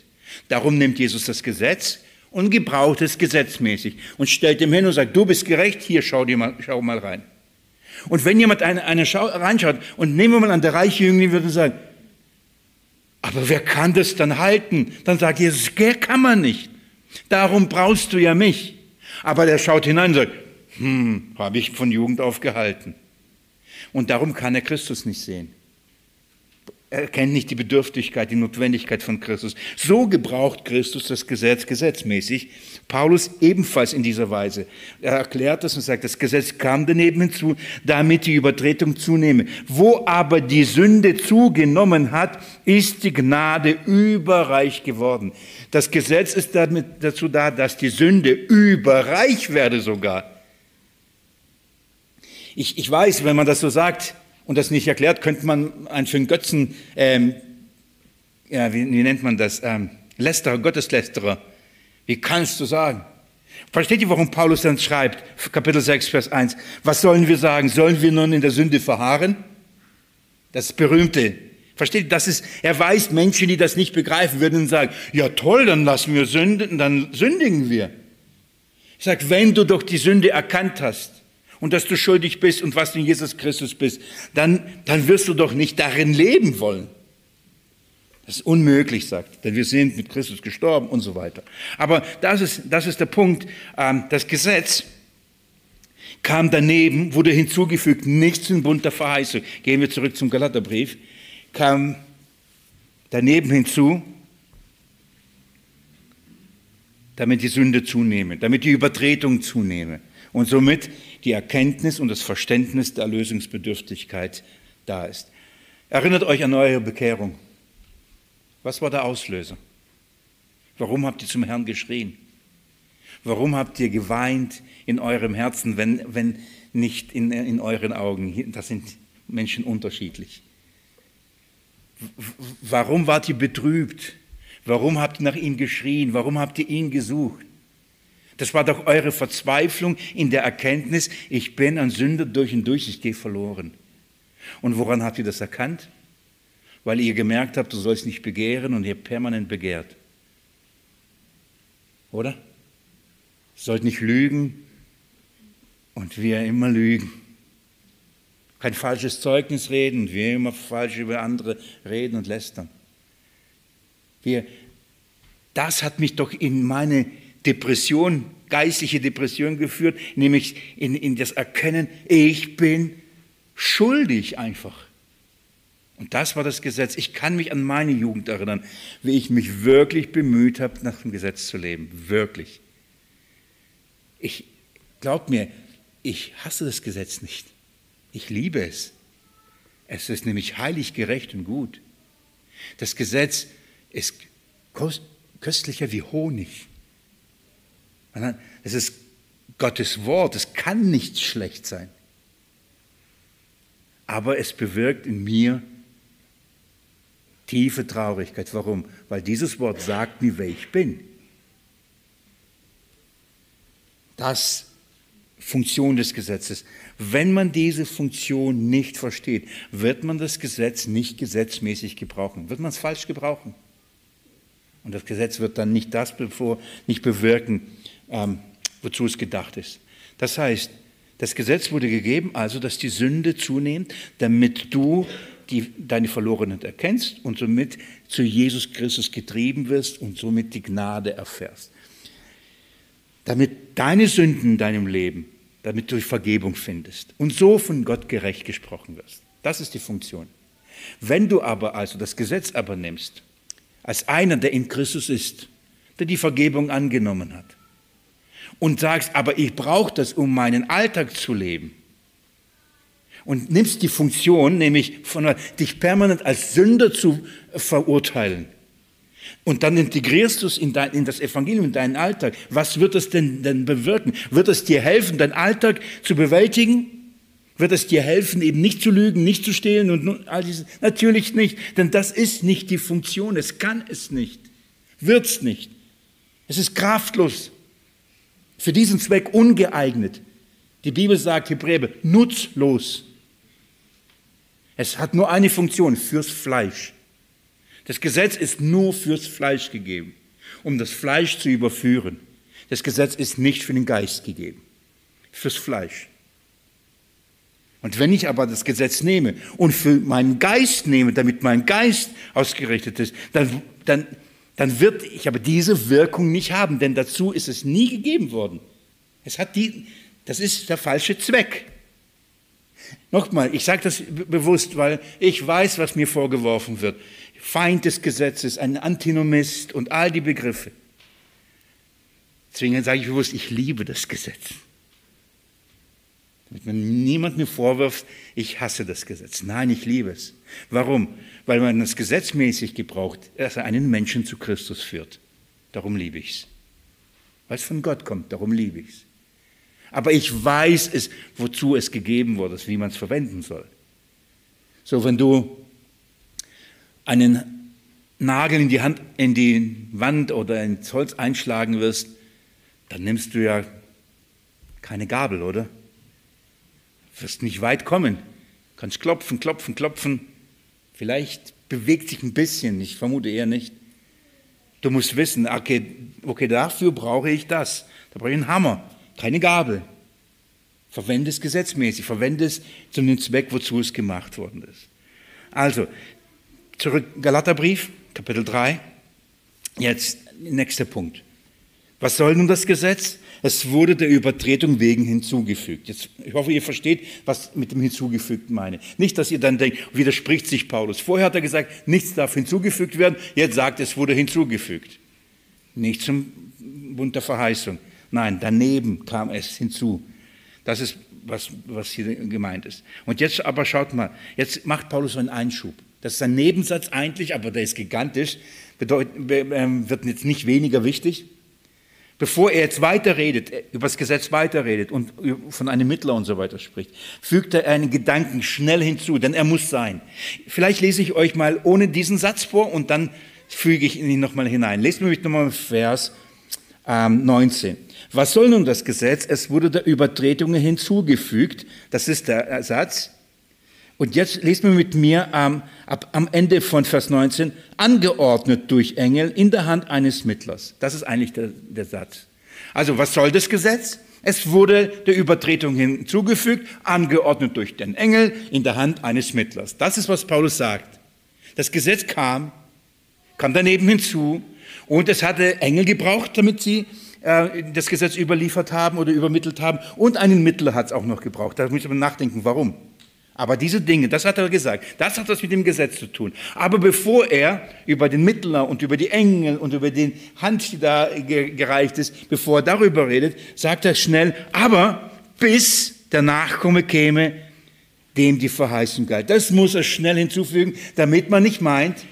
Darum nimmt Jesus das Gesetz und gebraucht es gesetzmäßig und stellt ihm hin und sagt, du bist gerecht, hier schau, dir mal, schau mal rein. Und wenn jemand eine, eine Schau, reinschaut und nehmen wir mal an der reiche Jüngling, würde sagen, aber wer kann das dann halten? Dann sagt Jesus, der kann man nicht. Darum brauchst du ja mich. Aber der schaut hinein und sagt, hm, habe ich von Jugend auf gehalten. Und darum kann er Christus nicht sehen. Er kennt nicht die Bedürftigkeit, die Notwendigkeit von Christus. So gebraucht Christus das Gesetz gesetzmäßig. Paulus ebenfalls in dieser Weise. Er erklärt das und sagt, das Gesetz kam daneben hinzu, damit die Übertretung zunehme. Wo aber die Sünde zugenommen hat, ist die Gnade überreich geworden. Das Gesetz ist damit dazu da, dass die Sünde überreich werde sogar. Ich, ich weiß, wenn man das so sagt, und das nicht erklärt, könnte man einen einen Götzen, ähm, ja, wie, wie, nennt man das, ähm, Lästerer, Gotteslästerer. Wie kannst du sagen? Versteht ihr, warum Paulus dann schreibt, Kapitel 6, Vers 1, was sollen wir sagen? Sollen wir nun in der Sünde verharren? Das berühmte. Versteht ihr, das ist, er weiß, Menschen, die das nicht begreifen, würden sagen, ja toll, dann lassen wir sünden, dann sündigen wir. Ich sage, wenn du doch die Sünde erkannt hast, und dass du schuldig bist und was du in Jesus Christus bist, dann, dann wirst du doch nicht darin leben wollen. Das ist unmöglich, sagt, denn wir sind mit Christus gestorben und so weiter. Aber das ist, das ist der Punkt. Ähm, das Gesetz kam daneben, wurde hinzugefügt, nichts im Bund der Verheißung. Gehen wir zurück zum Galaterbrief. Kam daneben hinzu, damit die Sünde zunehme, damit die Übertretung zunehme und somit die Erkenntnis und das Verständnis der Erlösungsbedürftigkeit da ist. Erinnert euch an eure Bekehrung. Was war der Auslöser? Warum habt ihr zum Herrn geschrien? Warum habt ihr geweint in eurem Herzen, wenn, wenn nicht in, in euren Augen? Das sind Menschen unterschiedlich. Warum wart ihr betrübt? Warum habt ihr nach ihm geschrien? Warum habt ihr ihn gesucht? Das war doch eure Verzweiflung in der Erkenntnis, ich bin ein Sünder durch und durch, ich gehe verloren. Und woran habt ihr das erkannt? Weil ihr gemerkt habt, du sollst nicht begehren und ihr permanent begehrt. Oder? Ihr sollt nicht lügen und wir immer lügen. Kein falsches Zeugnis reden und wir immer falsch über andere reden und lästern. Wir, das hat mich doch in meine Depression, geistliche Depression geführt, nämlich in, in das Erkennen, ich bin schuldig einfach. Und das war das Gesetz. Ich kann mich an meine Jugend erinnern, wie ich mich wirklich bemüht habe, nach dem Gesetz zu leben. Wirklich. Ich, glaub mir, ich hasse das Gesetz nicht. Ich liebe es. Es ist nämlich heilig, gerecht und gut. Das Gesetz ist köstlicher wie Honig. Es ist Gottes Wort, es kann nicht schlecht sein. Aber es bewirkt in mir tiefe Traurigkeit. Warum? Weil dieses Wort sagt mir, wer ich bin. Das Funktion des Gesetzes. Wenn man diese Funktion nicht versteht, wird man das Gesetz nicht gesetzmäßig gebrauchen. Wird man es falsch gebrauchen. Und das Gesetz wird dann nicht das bevor, nicht bewirken, ähm, wozu es gedacht ist. Das heißt, das Gesetz wurde gegeben, also dass die Sünde zunimmt, damit du die, deine Verlorenheit erkennst und somit zu Jesus Christus getrieben wirst und somit die Gnade erfährst. Damit deine Sünden in deinem Leben, damit du Vergebung findest und so von Gott gerecht gesprochen wirst. Das ist die Funktion. Wenn du aber also das Gesetz aber nimmst, als einer, der in Christus ist, der die Vergebung angenommen hat, und sagst, aber ich brauche das, um meinen Alltag zu leben. Und nimmst die Funktion, nämlich von dich permanent als Sünder zu verurteilen. Und dann integrierst du es in, dein, in das Evangelium, in deinen Alltag. Was wird es denn, denn bewirken? Wird es dir helfen, deinen Alltag zu bewältigen? Wird es dir helfen, eben nicht zu lügen, nicht zu stehlen und all dieses? Natürlich nicht, denn das ist nicht die Funktion. Es kann es nicht. Wird's nicht. Es ist kraftlos für diesen Zweck ungeeignet. Die Bibel sagt, Hebräer, nutzlos. Es hat nur eine Funktion, fürs Fleisch. Das Gesetz ist nur fürs Fleisch gegeben, um das Fleisch zu überführen. Das Gesetz ist nicht für den Geist gegeben, fürs Fleisch. Und wenn ich aber das Gesetz nehme und für meinen Geist nehme, damit mein Geist ausgerichtet ist, dann, dann, dann wird ich aber diese Wirkung nicht haben, denn dazu ist es nie gegeben worden. Es hat die, das ist der falsche Zweck. Nochmal, ich sage das bewusst, weil ich weiß, was mir vorgeworfen wird. Feind des Gesetzes, ein Antinomist und all die Begriffe. Deswegen sage ich bewusst, ich liebe das Gesetz. Damit man niemand mir vorwirft, ich hasse das Gesetz. Nein, ich liebe es. Warum? Weil man es gesetzmäßig gebraucht, dass er einen Menschen zu Christus führt. Darum liebe ich es. Weil es von Gott kommt, darum liebe ich es. Aber ich weiß es, wozu es gegeben wurde, wie man es verwenden soll. So, wenn du einen Nagel in die, Hand, in die Wand oder ins Holz einschlagen wirst, dann nimmst du ja keine Gabel, oder? Wirst nicht weit kommen. Du kannst klopfen, klopfen, klopfen. Vielleicht bewegt sich ein bisschen, ich vermute eher nicht. Du musst wissen, okay, okay dafür brauche ich das. Da brauche ich einen Hammer, keine Gabel. Verwende es gesetzmäßig, verwende es zu dem Zweck, wozu es gemacht worden ist. Also, zurück, Galaterbrief, Kapitel 3. Jetzt, nächster Punkt. Was soll nun das Gesetz? Es wurde der Übertretung wegen hinzugefügt. Jetzt, ich hoffe, ihr versteht, was mit dem hinzugefügt meine. Nicht, dass ihr dann denkt, widerspricht sich Paulus. Vorher hat er gesagt, nichts darf hinzugefügt werden. Jetzt sagt es wurde hinzugefügt. Nicht zum Bund der Verheißung. Nein, daneben kam es hinzu. Das ist, was, was hier gemeint ist. Und jetzt aber schaut mal, jetzt macht Paulus so einen Einschub. Das ist ein Nebensatz eigentlich, aber der ist gigantisch, bedeutet, ähm, wird jetzt nicht weniger wichtig. Bevor er jetzt weiterredet, äh, über das Gesetz weiterredet und von einem Mittler und so weiter spricht, fügt er einen Gedanken schnell hinzu, denn er muss sein. Vielleicht lese ich euch mal ohne diesen Satz vor und dann füge ich ihn nochmal hinein. Lest mir nochmal Vers ähm, 19. Was soll nun das Gesetz? Es wurde der Übertretungen hinzugefügt. Das ist der Satz. Und jetzt lest mir mit mir ähm, ab, am Ende von Vers 19, angeordnet durch Engel in der Hand eines Mittlers. Das ist eigentlich der, der Satz. Also was soll das Gesetz? Es wurde der Übertretung hinzugefügt, angeordnet durch den Engel in der Hand eines Mittlers. Das ist, was Paulus sagt. Das Gesetz kam, kam daneben hinzu und es hatte Engel gebraucht, damit sie äh, das Gesetz überliefert haben oder übermittelt haben und einen Mittler hat es auch noch gebraucht. Da muss man nachdenken, warum. Aber diese Dinge, das hat er gesagt, das hat was mit dem Gesetz zu tun. Aber bevor er über den Mittler und über die Engel und über den Hand, die da gereicht ist, bevor er darüber redet, sagt er schnell, aber bis der Nachkomme käme, dem die Verheißung galt. Das muss er schnell hinzufügen, damit man nicht meint,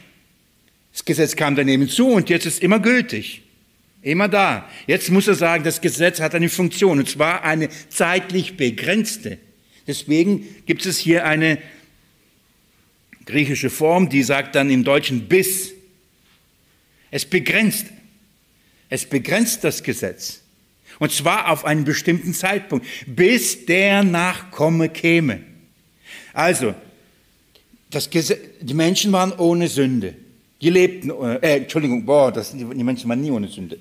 das Gesetz kam daneben zu und jetzt ist immer gültig. Immer da. Jetzt muss er sagen, das Gesetz hat eine Funktion, und zwar eine zeitlich begrenzte. Deswegen gibt es hier eine griechische Form, die sagt dann im Deutschen bis. Es begrenzt. Es begrenzt das Gesetz. Und zwar auf einen bestimmten Zeitpunkt, bis der Nachkomme käme. Also, Gesetz, die Menschen waren ohne Sünde. Die lebten, äh, Entschuldigung, boah, das, die Menschen waren nie ohne Sünde.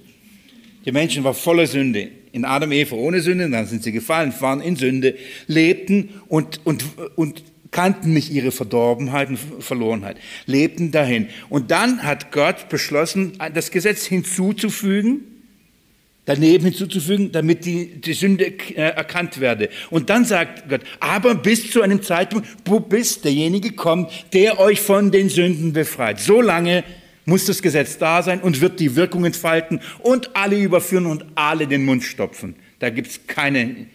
Die Menschen waren voller Sünde in Adam, Eva ohne Sünde, dann sind sie gefallen, waren in Sünde, lebten und, und, und kannten nicht ihre Verdorbenheit und Verlorenheit, lebten dahin. Und dann hat Gott beschlossen, das Gesetz hinzuzufügen, daneben hinzuzufügen, damit die, die Sünde äh, erkannt werde. Und dann sagt Gott, aber bis zu einem Zeitpunkt, wo bis derjenige kommt, der euch von den Sünden befreit. So lange muss das Gesetz da sein und wird die Wirkung entfalten und alle überführen und alle den Mund stopfen. Da gibt es keine.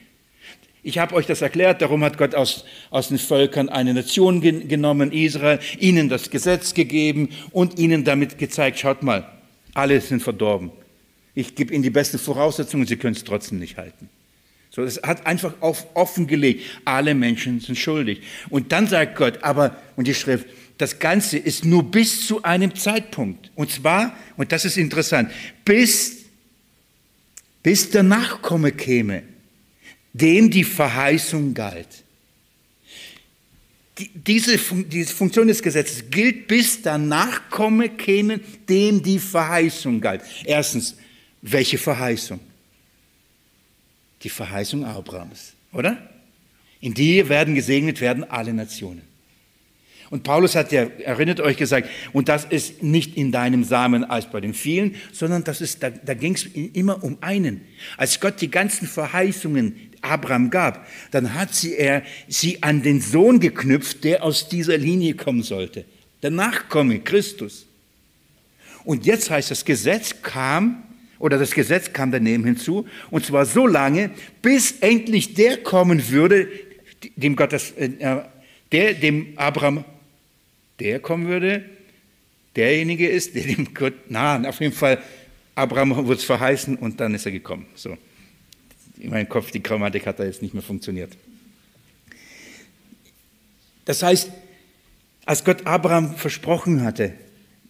Ich habe euch das erklärt, darum hat Gott aus, aus den Völkern eine Nation gen genommen, Israel, ihnen das Gesetz gegeben und ihnen damit gezeigt, schaut mal, alle sind verdorben. Ich gebe ihnen die besten Voraussetzungen, sie können es trotzdem nicht halten. So, es hat einfach auf, offengelegt, alle Menschen sind schuldig. Und dann sagt Gott, aber, und die Schrift, das Ganze ist nur bis zu einem Zeitpunkt. Und zwar, und das ist interessant, bis, bis der Nachkomme käme, dem die Verheißung galt. Die, diese, diese Funktion des Gesetzes gilt, bis der Nachkomme käme, dem die Verheißung galt. Erstens, welche Verheißung? Die Verheißung Abrahams, oder? In dir werden gesegnet werden alle Nationen. Und Paulus hat ja, erinnert euch gesagt, und das ist nicht in deinem Samen als bei den vielen, sondern das ist, da, da ging es immer um einen. Als Gott die ganzen Verheißungen Abraham gab, dann hat sie er sie an den Sohn geknüpft, der aus dieser Linie kommen sollte. Der Nachkomme, Christus. Und jetzt heißt das Gesetz kam, oder das Gesetz kam daneben hinzu, und zwar so lange, bis endlich der kommen würde, dem Gottes, äh, der dem Abraham der kommen würde, derjenige ist, der dem Gott nahen. Auf jeden Fall, Abraham wird es verheißen und dann ist er gekommen. So. In meinem Kopf, die Grammatik hat da jetzt nicht mehr funktioniert. Das heißt, als Gott Abraham versprochen hatte,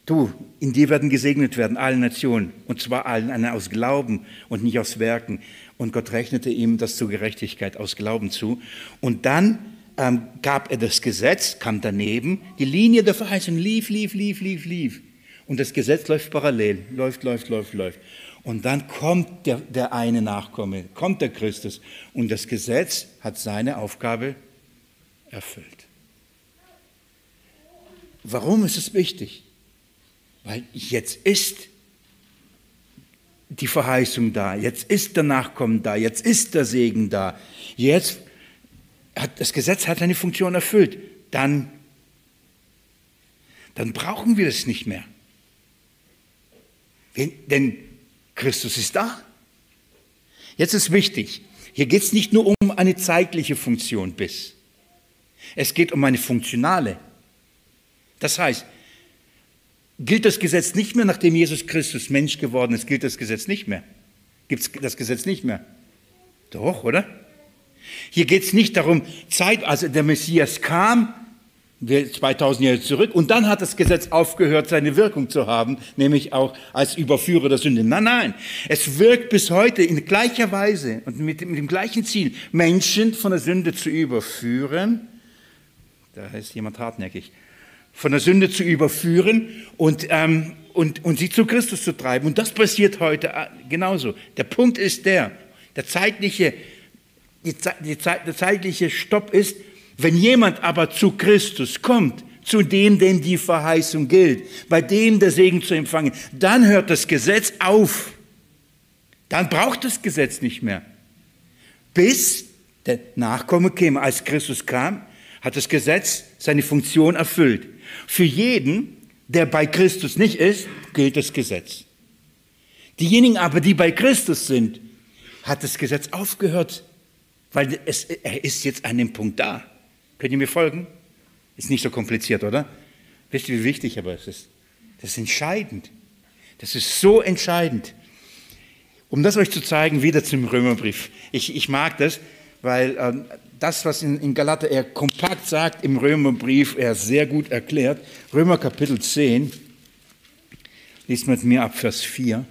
du, in dir werden gesegnet werden alle Nationen, und zwar allen aus Glauben und nicht aus Werken. Und Gott rechnete ihm das zur Gerechtigkeit aus Glauben zu. Und dann ähm, gab er das Gesetz, kam daneben, die Linie der Verheißung lief, lief, lief, lief, lief. Und das Gesetz läuft parallel, läuft, läuft, läuft, läuft. Und dann kommt der, der eine Nachkomme, kommt der Christus. Und das Gesetz hat seine Aufgabe erfüllt. Warum ist es wichtig? Weil jetzt ist die Verheißung da, jetzt ist der Nachkommen da, jetzt ist der Segen da. Jetzt das Gesetz hat seine Funktion erfüllt, dann, dann brauchen wir es nicht mehr. Denn Christus ist da. Jetzt ist wichtig, hier geht es nicht nur um eine zeitliche Funktion bis. Es geht um eine funktionale. Das heißt, gilt das Gesetz nicht mehr, nachdem Jesus Christus Mensch geworden ist, gilt das Gesetz nicht mehr. Gibt es das Gesetz nicht mehr? Doch, oder? Hier geht es nicht darum, Zeit, also der Messias kam, 2000 Jahre zurück, und dann hat das Gesetz aufgehört, seine Wirkung zu haben, nämlich auch als Überführer der Sünde. Nein, nein, es wirkt bis heute in gleicher Weise und mit dem, mit dem gleichen Ziel, Menschen von der Sünde zu überführen. Da ist jemand hartnäckig. Von der Sünde zu überführen und, ähm, und, und sie zu Christus zu treiben. Und das passiert heute äh, genauso. Der Punkt ist der, der zeitliche die, die, der zeitliche Stopp ist, wenn jemand aber zu Christus kommt, zu dem, dem die Verheißung gilt, bei dem der Segen zu empfangen, dann hört das Gesetz auf. Dann braucht das Gesetz nicht mehr. Bis der Nachkomme käme, als Christus kam, hat das Gesetz seine Funktion erfüllt. Für jeden, der bei Christus nicht ist, gilt das Gesetz. Diejenigen aber, die bei Christus sind, hat das Gesetz aufgehört weil es, er ist jetzt an dem Punkt da. Könnt ihr mir folgen? Ist nicht so kompliziert, oder? Wisst ihr, wie wichtig aber es ist? Das ist entscheidend. Das ist so entscheidend. Um das euch zu zeigen, wieder zum Römerbrief. Ich, ich mag das, weil äh, das, was in, in Galater er kompakt sagt, im Römerbrief er sehr gut erklärt. Römer Kapitel 10, liest mit mir ab Vers 4.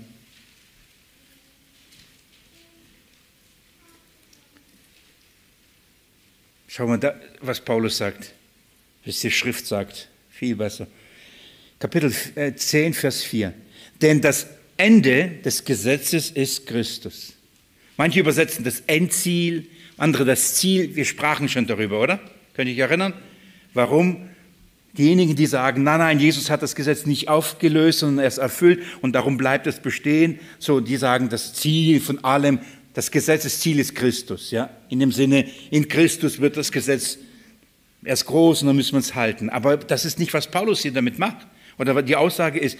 Schau mal, da, was Paulus sagt, was die Schrift sagt, viel besser. Kapitel 10, äh, Vers 4. Denn das Ende des Gesetzes ist Christus. Manche übersetzen das Endziel, andere das Ziel. Wir sprachen schon darüber, oder? Könnt ihr euch erinnern? Warum? Diejenigen, die sagen, nein, nein, Jesus hat das Gesetz nicht aufgelöst, sondern er es erfüllt und darum bleibt es bestehen. So, die sagen, das Ziel von allem das Gesetzesziel ist Christus. Ja? In dem Sinne, in Christus wird das Gesetz erst groß und dann müssen wir es halten. Aber das ist nicht, was Paulus hier damit macht. Oder die Aussage ist,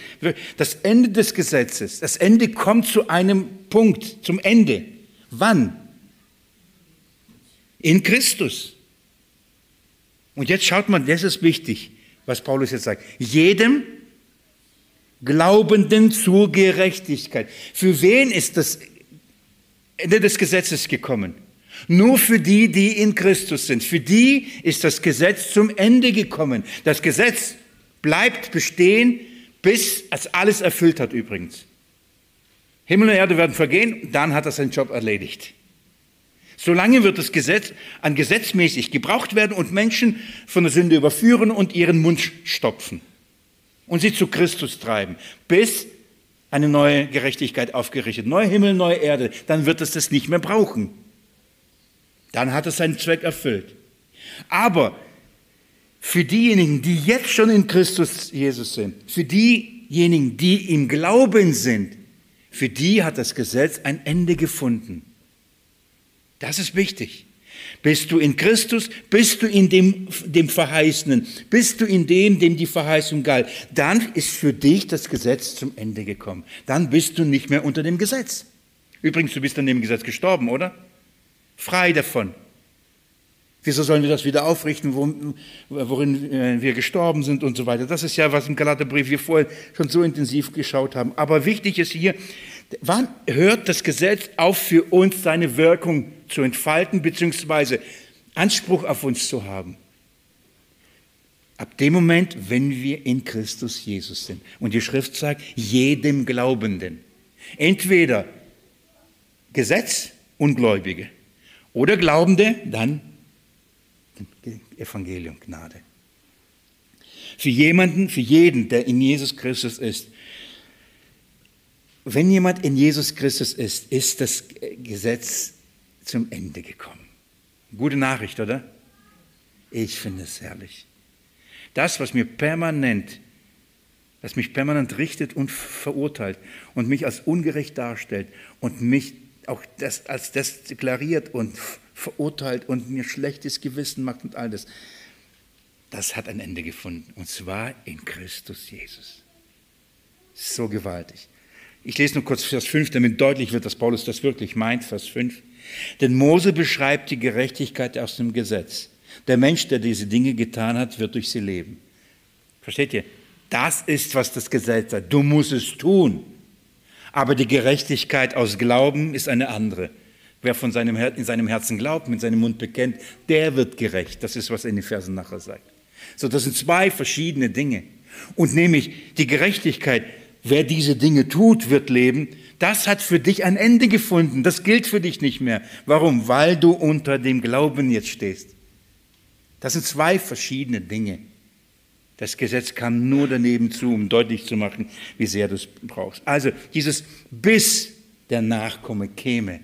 das Ende des Gesetzes, das Ende kommt zu einem Punkt, zum Ende. Wann? In Christus. Und jetzt schaut man, das ist wichtig, was Paulus jetzt sagt. Jedem Glaubenden zur Gerechtigkeit. Für wen ist das Ende des Gesetzes gekommen. Nur für die, die in Christus sind. Für die ist das Gesetz zum Ende gekommen. Das Gesetz bleibt bestehen, bis es alles erfüllt hat übrigens. Himmel und Erde werden vergehen, dann hat er seinen Job erledigt. Solange wird das Gesetz an gesetzmäßig gebraucht werden und Menschen von der Sünde überführen und ihren Mund stopfen und sie zu Christus treiben, bis eine neue Gerechtigkeit aufgerichtet, neue Himmel, neue Erde, dann wird es das nicht mehr brauchen. Dann hat es seinen Zweck erfüllt. Aber für diejenigen, die jetzt schon in Christus Jesus sind, für diejenigen, die im Glauben sind, für die hat das Gesetz ein Ende gefunden. Das ist wichtig. Bist du in Christus, bist du in dem, dem Verheißenen, bist du in dem, dem die Verheißung galt, dann ist für dich das Gesetz zum Ende gekommen. Dann bist du nicht mehr unter dem Gesetz. Übrigens, du bist an dem Gesetz gestorben, oder? Frei davon. Wieso sollen wir das wieder aufrichten, worin äh, wir gestorben sind und so weiter? Das ist ja, was im Galaterbrief wir vorher schon so intensiv geschaut haben. Aber wichtig ist hier, wann hört das Gesetz auf für uns seine Wirkung zu entfalten, beziehungsweise Anspruch auf uns zu haben? Ab dem Moment, wenn wir in Christus Jesus sind. Und die Schrift sagt, jedem Glaubenden. Entweder Gesetz, Ungläubige. Oder Glaubende, dann Evangelium, Gnade. Für jemanden, für jeden, der in Jesus Christus ist, wenn jemand in Jesus Christus ist, ist das Gesetz zum Ende gekommen. Gute Nachricht, oder? Ich finde es herrlich. Das, was mir permanent, was mich permanent richtet und verurteilt und mich als ungerecht darstellt und mich auch das, als das deklariert und verurteilt und mir schlechtes Gewissen macht und all das. Das hat ein Ende gefunden und zwar in Christus Jesus. So gewaltig. Ich lese nur kurz Vers 5, damit deutlich wird, dass Paulus das wirklich meint, Vers 5. Denn Mose beschreibt die Gerechtigkeit aus dem Gesetz. Der Mensch, der diese Dinge getan hat, wird durch sie leben. Versteht ihr? Das ist, was das Gesetz sagt. Du musst es tun. Aber die Gerechtigkeit aus Glauben ist eine andere. Wer von seinem in seinem Herzen glaubt, mit seinem Mund bekennt, der wird gerecht. Das ist, was er in den Versen nachher sagt. So, das sind zwei verschiedene Dinge. Und nämlich die Gerechtigkeit, wer diese Dinge tut, wird leben, das hat für dich ein Ende gefunden. Das gilt für dich nicht mehr. Warum? Weil du unter dem Glauben jetzt stehst. Das sind zwei verschiedene Dinge. Das Gesetz kam nur daneben zu, um deutlich zu machen, wie sehr du es brauchst. Also dieses bis der Nachkomme käme,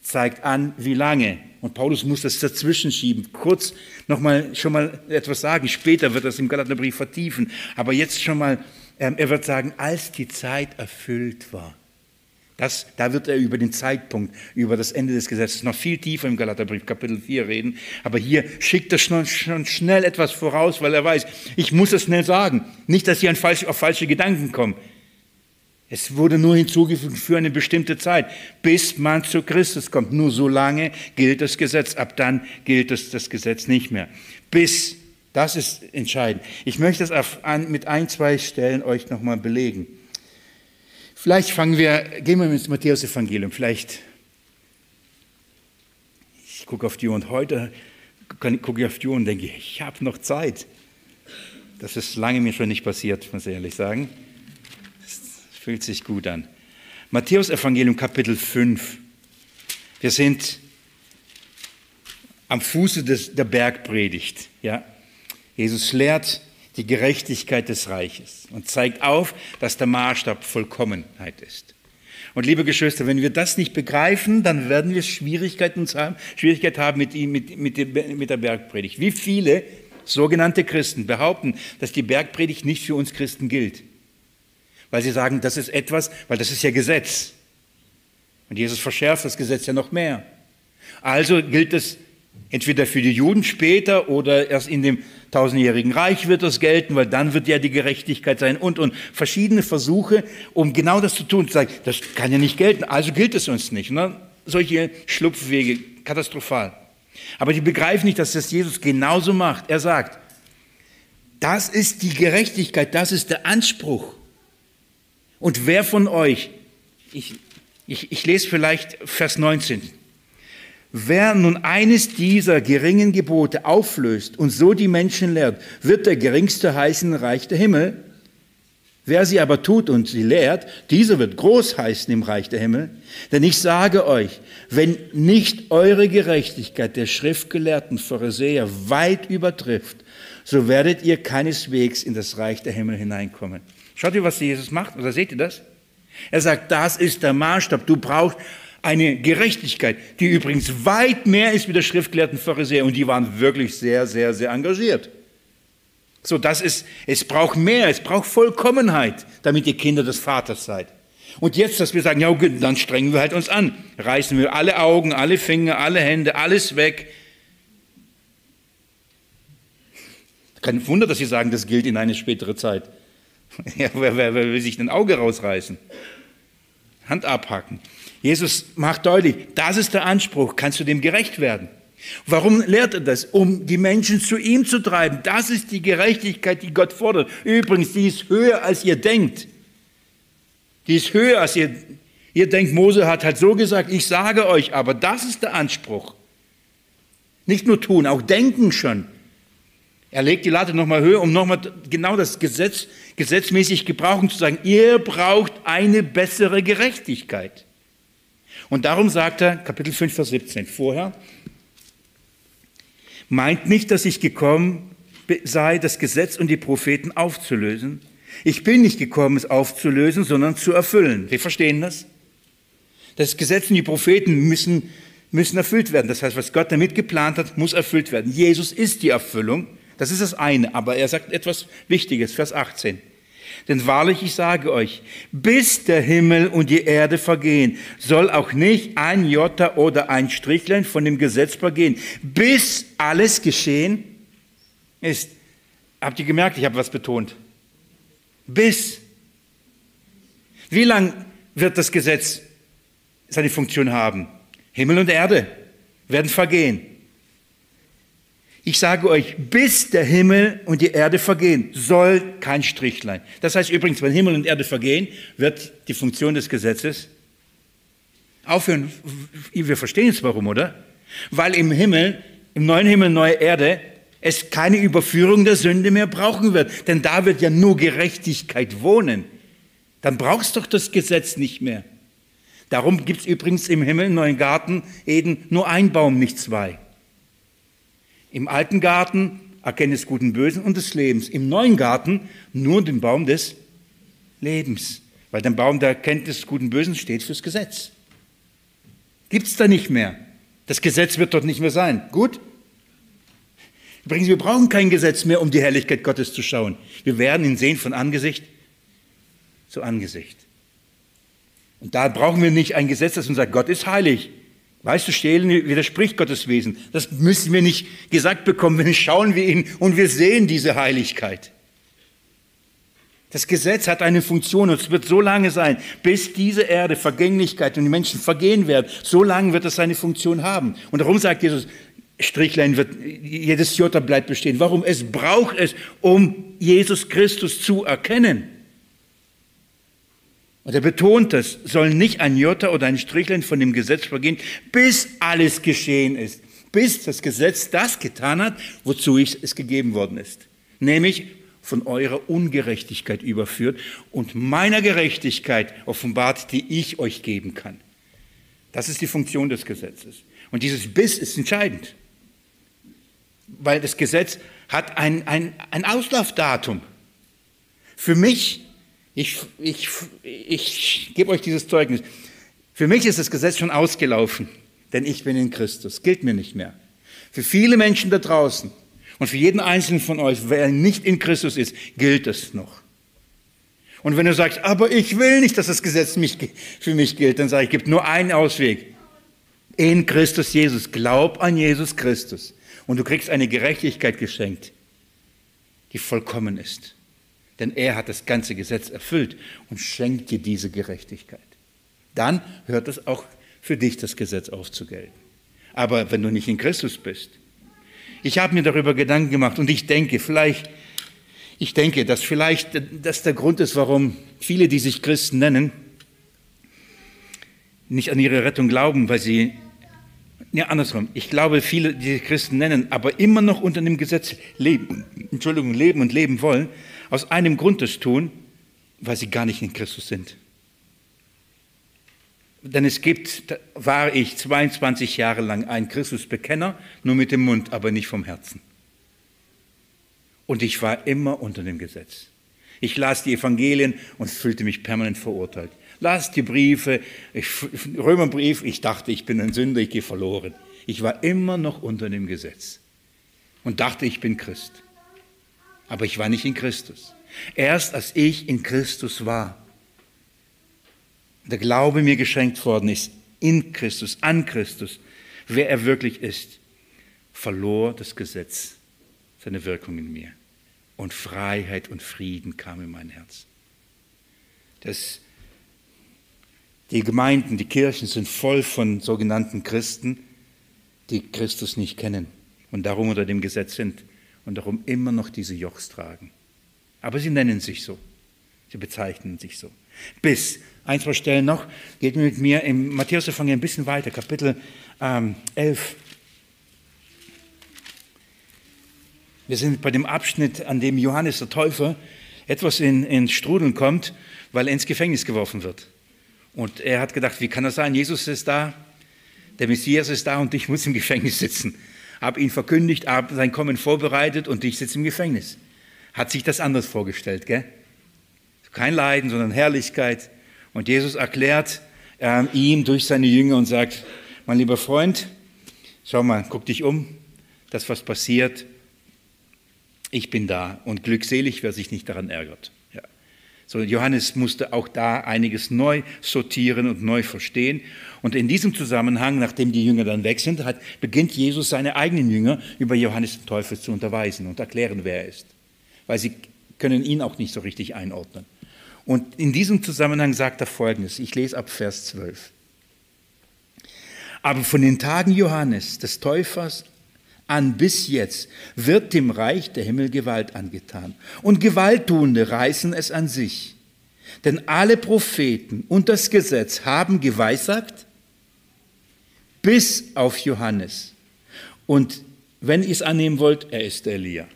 zeigt an, wie lange. Und Paulus muss das dazwischen schieben. Kurz noch mal, schon mal etwas sagen. Später wird das im Galaterbrief vertiefen. Aber jetzt schon mal, er wird sagen, als die Zeit erfüllt war. Das, da wird er über den Zeitpunkt, über das Ende des Gesetzes noch viel tiefer im Galaterbrief Kapitel 4 reden. Aber hier schickt er schon, schon schnell etwas voraus, weil er weiß, ich muss es schnell sagen. Nicht, dass sie falsch, auf falsche Gedanken kommen. Es wurde nur hinzugefügt für eine bestimmte Zeit, bis man zu Christus kommt. Nur so lange gilt das Gesetz. Ab dann gilt das, das Gesetz nicht mehr. Bis, das ist entscheidend. Ich möchte es mit ein, zwei Stellen euch nochmal belegen. Vielleicht fangen wir, gehen wir ins Matthäus-Evangelium. Vielleicht, ich gucke auf die Uhr und heute gucke ich auf die Uhr und denke, ich habe noch Zeit. Das ist lange mir schon nicht passiert, muss ich ehrlich sagen. Fühlt sich gut an. Matthäus Evangelium Kapitel 5. Wir sind am Fuße des, der Bergpredigt. Ja? Jesus lehrt die Gerechtigkeit des Reiches und zeigt auf, dass der Maßstab Vollkommenheit ist. Und liebe Geschwister, wenn wir das nicht begreifen, dann werden wir Schwierigkeiten haben, Schwierigkeit haben mit, mit, mit, mit der Bergpredigt. Wie viele sogenannte Christen behaupten, dass die Bergpredigt nicht für uns Christen gilt? weil sie sagen, das ist etwas, weil das ist ja Gesetz. Und Jesus verschärft das Gesetz ja noch mehr. Also gilt es entweder für die Juden später oder erst in dem tausendjährigen Reich wird das gelten, weil dann wird ja die Gerechtigkeit sein und und verschiedene Versuche, um genau das zu tun, zu sagen, das kann ja nicht gelten, also gilt es uns nicht. Ne? Solche Schlupfwege, katastrophal. Aber die begreifen nicht, dass das Jesus genauso macht. Er sagt, das ist die Gerechtigkeit, das ist der Anspruch. Und wer von euch, ich, ich, ich lese vielleicht Vers 19, wer nun eines dieser geringen Gebote auflöst und so die Menschen lehrt, wird der geringste heißen Reich der Himmel. Wer sie aber tut und sie lehrt, dieser wird groß heißen im Reich der Himmel. Denn ich sage euch, wenn nicht eure Gerechtigkeit der schriftgelehrten Pharisäer weit übertrifft, so werdet ihr keineswegs in das Reich der Himmel hineinkommen. Schaut ihr, was Jesus macht? Oder seht ihr das? Er sagt, das ist der Maßstab. Du brauchst Eine Gerechtigkeit, die übrigens weit mehr ist wie der schriftgelehrten Pharisäer. Und die waren wirklich sehr, sehr, sehr engagiert. So, das ist, es braucht mehr, es braucht Vollkommenheit, damit ihr Kinder des Vaters seid. Und jetzt, dass wir sagen, ja, dann strengen wir halt uns an. Reißen wir alle Augen, alle Finger, alle Hände, alles weg. Kein Wunder, dass Sie sagen, das gilt in eine spätere Zeit. Ja, wer, wer, wer will sich ein Auge rausreißen? Hand abhacken. Jesus macht deutlich, das ist der Anspruch. Kannst du dem gerecht werden? Warum lehrt er das? Um die Menschen zu ihm zu treiben. Das ist die Gerechtigkeit, die Gott fordert. Übrigens, die ist höher, als ihr denkt. Die ist höher, als ihr, ihr denkt. Mose hat halt so gesagt, ich sage euch, aber das ist der Anspruch. Nicht nur tun, auch denken schon. Er legt die Latte nochmal höher, um nochmal genau das Gesetz gesetzmäßig gebrauchen zu sagen, ihr braucht eine bessere Gerechtigkeit. Und darum sagt er, Kapitel 5, Vers 17, vorher, meint nicht, dass ich gekommen sei, das Gesetz und die Propheten aufzulösen. Ich bin nicht gekommen, es aufzulösen, sondern zu erfüllen. Wir verstehen das? Das Gesetz und die Propheten müssen, müssen erfüllt werden. Das heißt, was Gott damit geplant hat, muss erfüllt werden. Jesus ist die Erfüllung. Das ist das eine. Aber er sagt etwas Wichtiges, Vers 18. Denn wahrlich, ich sage euch, bis der Himmel und die Erde vergehen, soll auch nicht ein Jota oder ein Strichlein von dem Gesetz vergehen, bis alles geschehen ist. Habt ihr gemerkt, ich habe was betont? Bis. Wie lang wird das Gesetz seine Funktion haben? Himmel und Erde werden vergehen. Ich sage euch, bis der Himmel und die Erde vergehen, soll kein Strichlein. Das heißt übrigens, wenn Himmel und Erde vergehen, wird die Funktion des Gesetzes aufhören. Wir verstehen jetzt warum, oder? Weil im Himmel, im neuen Himmel, neue Erde, es keine Überführung der Sünde mehr brauchen wird. Denn da wird ja nur Gerechtigkeit wohnen. Dann brauchst doch das Gesetz nicht mehr. Darum gibt es übrigens im Himmel, im neuen Garten Eden, nur ein Baum, nicht zwei. Im alten Garten Erkenntnis Guten Bösen und des Lebens. Im neuen Garten nur den Baum des Lebens. Weil der Baum der Erkenntnis Guten Bösen steht fürs Gesetz. Gibt es da nicht mehr. Das Gesetz wird dort nicht mehr sein. Gut? Übrigens, wir brauchen kein Gesetz mehr, um die Herrlichkeit Gottes zu schauen. Wir werden ihn sehen von Angesicht zu Angesicht. Und da brauchen wir nicht ein Gesetz, das uns sagt, Gott ist heilig. Weißt du, stehlen widerspricht Gottes Wesen. Das müssen wir nicht gesagt bekommen, wenn schauen wir ihn und wir sehen diese Heiligkeit. Das Gesetz hat eine Funktion und es wird so lange sein, bis diese Erde Vergänglichkeit und die Menschen vergehen werden. So lange wird es seine Funktion haben. Und darum sagt Jesus, Strichlein wird, jedes Jota bleibt bestehen. Warum? Es braucht es, um Jesus Christus zu erkennen. Und er betont es, soll nicht ein Jota oder ein Strichlein von dem Gesetz vergehen, bis alles geschehen ist. Bis das Gesetz das getan hat, wozu es gegeben worden ist. Nämlich von eurer Ungerechtigkeit überführt und meiner Gerechtigkeit offenbart, die ich euch geben kann. Das ist die Funktion des Gesetzes. Und dieses Bis ist entscheidend, weil das Gesetz hat ein, ein, ein Auslaufdatum. Für mich ich, ich, ich gebe euch dieses Zeugnis. Für mich ist das Gesetz schon ausgelaufen, denn ich bin in Christus. Gilt mir nicht mehr. Für viele Menschen da draußen und für jeden einzelnen von euch, wer nicht in Christus ist, gilt es noch. Und wenn du sagst, aber ich will nicht, dass das Gesetz mich, für mich gilt, dann sage ich, gibt nur einen Ausweg. In Christus Jesus. Glaub an Jesus Christus. Und du kriegst eine Gerechtigkeit geschenkt, die vollkommen ist. Denn er hat das ganze Gesetz erfüllt und schenkt dir diese Gerechtigkeit. Dann hört es auch für dich das Gesetz aufzugelten. Aber wenn du nicht in Christus bist, ich habe mir darüber Gedanken gemacht und ich denke, vielleicht, ich denke, dass vielleicht das der Grund ist, warum viele, die sich Christen nennen, nicht an ihre Rettung glauben, weil sie, ja andersrum, ich glaube, viele, die sich Christen nennen, aber immer noch unter dem Gesetz leben, Entschuldigung, leben und leben wollen, aus einem Grund das tun, weil sie gar nicht in Christus sind. Denn es gibt, war ich 22 Jahre lang ein Christusbekenner, nur mit dem Mund, aber nicht vom Herzen. Und ich war immer unter dem Gesetz. Ich las die Evangelien und fühlte mich permanent verurteilt. Las die Briefe, ich, Römerbrief, ich dachte, ich bin ein Sünder, ich gehe verloren. Ich war immer noch unter dem Gesetz und dachte, ich bin Christ. Aber ich war nicht in Christus. Erst als ich in Christus war, der Glaube mir geschenkt worden ist, in Christus, an Christus, wer er wirklich ist, verlor das Gesetz seine Wirkung in mir. Und Freiheit und Frieden kam in mein Herz. Das, die Gemeinden, die Kirchen sind voll von sogenannten Christen, die Christus nicht kennen und darum unter dem Gesetz sind und darum immer noch diese Jochs tragen. Aber sie nennen sich so. Sie bezeichnen sich so. Bis, ein, zwei Stellen noch, geht mit mir im Matthäus-Evangelium ein bisschen weiter, Kapitel ähm, 11. Wir sind bei dem Abschnitt, an dem Johannes der Täufer etwas in, in Strudeln kommt, weil er ins Gefängnis geworfen wird. Und er hat gedacht, wie kann das sein? Jesus ist da, der Messias ist da und ich muss im Gefängnis sitzen. Hab ihn verkündigt, hab sein Kommen vorbereitet und ich sitze im Gefängnis. Hat sich das anders vorgestellt, gell? Kein Leiden, sondern Herrlichkeit. Und Jesus erklärt äh, ihm durch seine Jünger und sagt, mein lieber Freund, schau mal, guck dich um, das, was passiert, ich bin da und glückselig, wer sich nicht daran ärgert. So, Johannes musste auch da einiges neu sortieren und neu verstehen. Und in diesem Zusammenhang, nachdem die Jünger dann weg sind, hat, beginnt Jesus seine eigenen Jünger über Johannes den Teufel zu unterweisen und erklären, wer er ist. Weil sie können ihn auch nicht so richtig einordnen. Und in diesem Zusammenhang sagt er Folgendes. Ich lese ab Vers 12. Aber von den Tagen Johannes, des Täufers, an bis jetzt wird dem Reich der Himmel Gewalt angetan. Und Gewalttuende reißen es an sich. Denn alle Propheten und das Gesetz haben geweissagt, bis auf Johannes. Und wenn ihr es annehmen wollt, er ist Elia.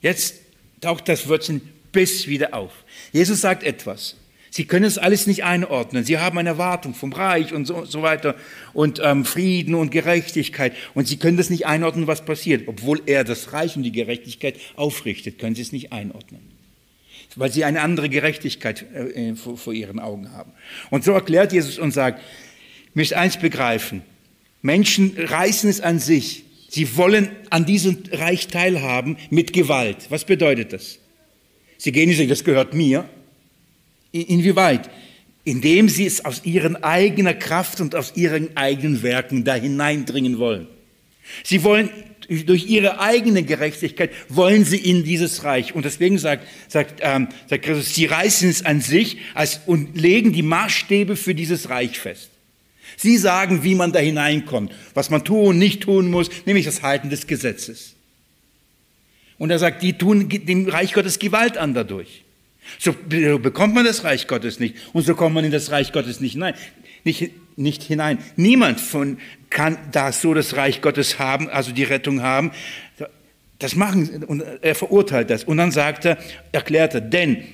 Jetzt taucht das Wörtchen bis wieder auf. Jesus sagt etwas. Sie können es alles nicht einordnen. Sie haben eine Erwartung vom Reich und so, so weiter und ähm, Frieden und Gerechtigkeit. Und Sie können das nicht einordnen, was passiert. Obwohl er das Reich und die Gerechtigkeit aufrichtet, können Sie es nicht einordnen. Weil Sie eine andere Gerechtigkeit äh, vor, vor Ihren Augen haben. Und so erklärt Jesus und sagt, müsst eins begreifen. Menschen reißen es an sich. Sie wollen an diesem Reich teilhaben mit Gewalt. Was bedeutet das? Sie gehen nicht sagen, das gehört mir, Inwieweit? Indem sie es aus ihren eigener Kraft und aus ihren eigenen Werken da hineindringen wollen. Sie wollen durch ihre eigene Gerechtigkeit wollen sie in dieses Reich. Und deswegen sagt, sagt, ähm, sagt Christus, sie reißen es an sich als, und legen die Maßstäbe für dieses Reich fest. Sie sagen, wie man da hineinkommt, was man tun und nicht tun muss, nämlich das Halten des Gesetzes. Und er sagt, die tun dem Reich Gottes Gewalt an dadurch. So bekommt man das Reich Gottes nicht und so kommt man in das Reich Gottes nicht hinein. Nicht, nicht hinein. Niemand von kann da so das Reich Gottes haben, also die Rettung haben. Das machen und er verurteilt das und dann sagt er, erklärt er, denn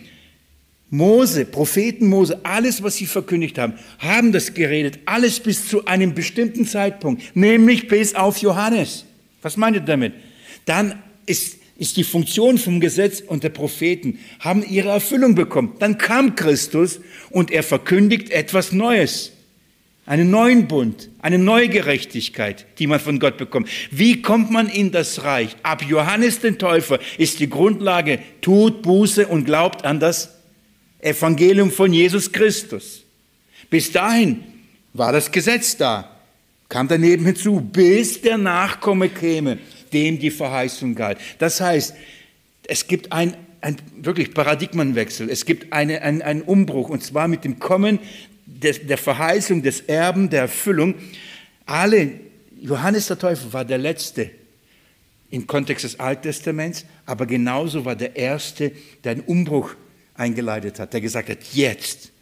Mose, Propheten Mose, alles, was sie verkündigt haben, haben das geredet, alles bis zu einem bestimmten Zeitpunkt, nämlich bis auf Johannes. Was meint ihr damit? Dann ist ist die Funktion vom Gesetz und der Propheten, haben ihre Erfüllung bekommen. Dann kam Christus und er verkündigt etwas Neues. Einen neuen Bund, eine neue Gerechtigkeit, die man von Gott bekommt. Wie kommt man in das Reich? Ab Johannes den Täufer ist die Grundlage, tut Buße und glaubt an das Evangelium von Jesus Christus. Bis dahin war das Gesetz da, kam daneben hinzu, bis der Nachkomme käme dem die Verheißung galt. Das heißt, es gibt ein, ein wirklich Paradigmenwechsel, es gibt eine, ein, einen Umbruch, und zwar mit dem Kommen des, der Verheißung, des Erben, der Erfüllung. Alle, Johannes der Täufer war der Letzte im Kontext des Alten Testaments, aber genauso war der Erste, der einen Umbruch eingeleitet hat, der gesagt hat, jetzt.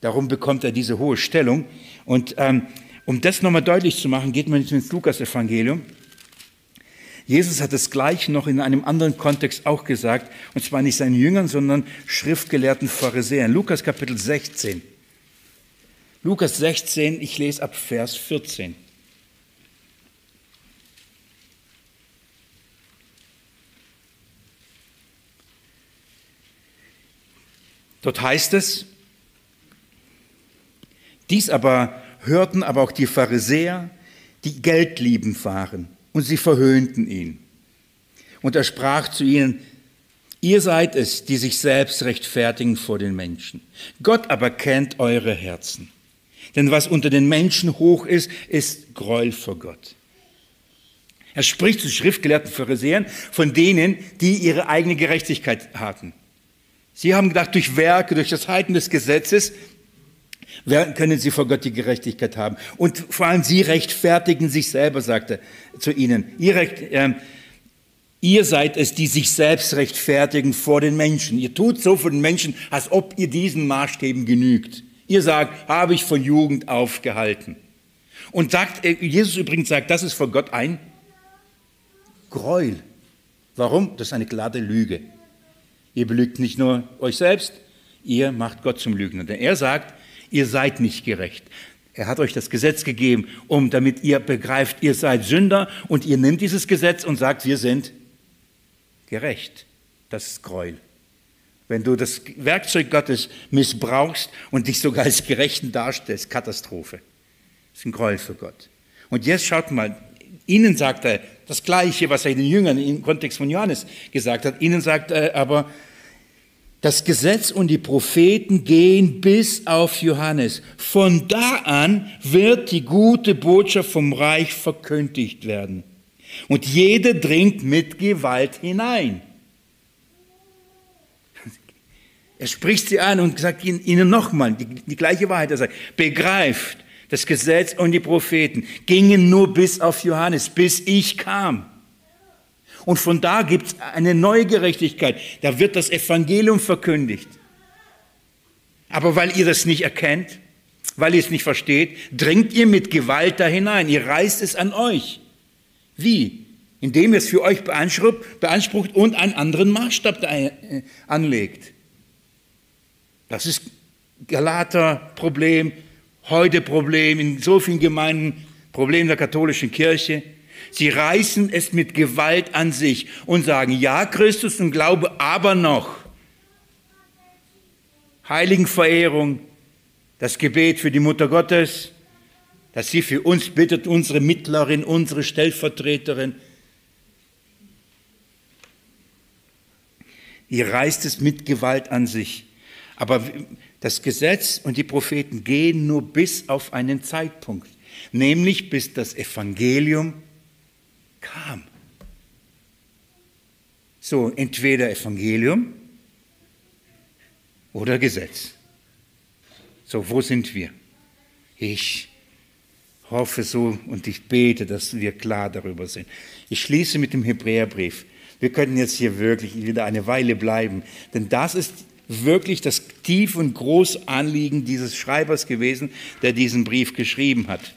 Darum bekommt er diese hohe Stellung. Und ähm, um das nochmal deutlich zu machen, geht man jetzt ins Lukas-Evangelium. Jesus hat es gleich noch in einem anderen Kontext auch gesagt, und zwar nicht seinen Jüngern, sondern schriftgelehrten Pharisäern. Lukas Kapitel 16. Lukas 16, ich lese ab Vers 14. Dort heißt es, Dies aber hörten aber auch die Pharisäer, die geldliebend waren, und sie verhöhnten ihn. Und er sprach zu ihnen, ihr seid es, die sich selbst rechtfertigen vor den Menschen. Gott aber kennt eure Herzen. Denn was unter den Menschen hoch ist, ist Gräuel vor Gott. Er spricht zu schriftgelehrten Pharisäern von denen, die ihre eigene Gerechtigkeit hatten. Sie haben gedacht, durch Werke, durch das Halten des Gesetzes können sie vor Gott die Gerechtigkeit haben. Und vor allem sie rechtfertigen sich selber, sagte er zu ihnen. Ihr, äh, ihr seid es, die sich selbst rechtfertigen vor den Menschen. Ihr tut so vor den Menschen, als ob ihr diesen Maßstäben genügt. Ihr sagt, habe ich von Jugend aufgehalten. Und sagt, äh, Jesus übrigens sagt, das ist vor Gott ein Gräuel. Warum? Das ist eine glatte Lüge. Ihr belügt nicht nur euch selbst, ihr macht Gott zum Lügner. Denn er sagt, ihr seid nicht gerecht. Er hat euch das Gesetz gegeben, um damit ihr begreift, ihr seid Sünder und ihr nimmt dieses Gesetz und sagt, wir sind gerecht. Das ist Gräuel. Wenn du das Werkzeug Gottes missbrauchst und dich sogar als Gerechten darstellst, Katastrophe. Das ist ein Gräuel für Gott. Und jetzt schaut mal, ihnen sagt er das Gleiche, was er den Jüngern im Kontext von Johannes gesagt hat. Ihnen sagt er aber, das Gesetz und die Propheten gehen bis auf Johannes. Von da an wird die gute Botschaft vom Reich verkündigt werden. Und jeder dringt mit Gewalt hinein. Er spricht sie an und sagt ihnen nochmal die, die gleiche Wahrheit. Er sagt, begreift, das Gesetz und die Propheten gingen nur bis auf Johannes, bis ich kam. Und von da gibt es eine neue Gerechtigkeit. Da wird das Evangelium verkündigt. Aber weil ihr das nicht erkennt, weil ihr es nicht versteht, dringt ihr mit Gewalt da hinein. Ihr reißt es an euch. Wie? Indem ihr es für euch beansprucht und einen anderen Maßstab äh, anlegt. Das ist Galater Problem, heute Problem in so vielen Gemeinden, Problem der katholischen Kirche. Sie reißen es mit Gewalt an sich und sagen, ja, Christus und Glaube, aber noch. Heiligenverehrung, das Gebet für die Mutter Gottes, dass sie für uns bittet, unsere Mittlerin, unsere Stellvertreterin. Ihr reißt es mit Gewalt an sich. Aber das Gesetz und die Propheten gehen nur bis auf einen Zeitpunkt, nämlich bis das Evangelium kam. So, entweder Evangelium oder Gesetz. So, wo sind wir? Ich hoffe so und ich bete, dass wir klar darüber sind. Ich schließe mit dem Hebräerbrief. Wir könnten jetzt hier wirklich wieder eine Weile bleiben, denn das ist wirklich das tief und große Anliegen dieses Schreibers gewesen, der diesen Brief geschrieben hat.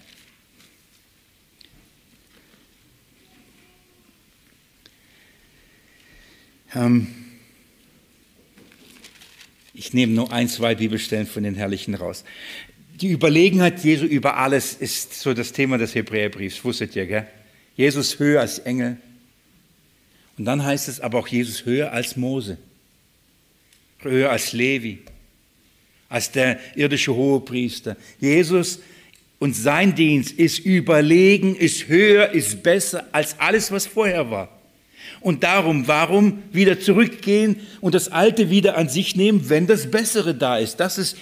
Ich nehme nur ein, zwei Bibelstellen von den Herrlichen raus. Die Überlegenheit Jesu über alles ist so das Thema des Hebräerbriefs, wusstet ihr, gell? Jesus höher als Engel. Und dann heißt es aber auch Jesus höher als Mose, höher als Levi, als der irdische Hohepriester. Jesus und sein Dienst ist überlegen, ist höher, ist besser als alles, was vorher war. Und darum, warum wieder zurückgehen und das Alte wieder an sich nehmen, wenn das Bessere da ist? Das ist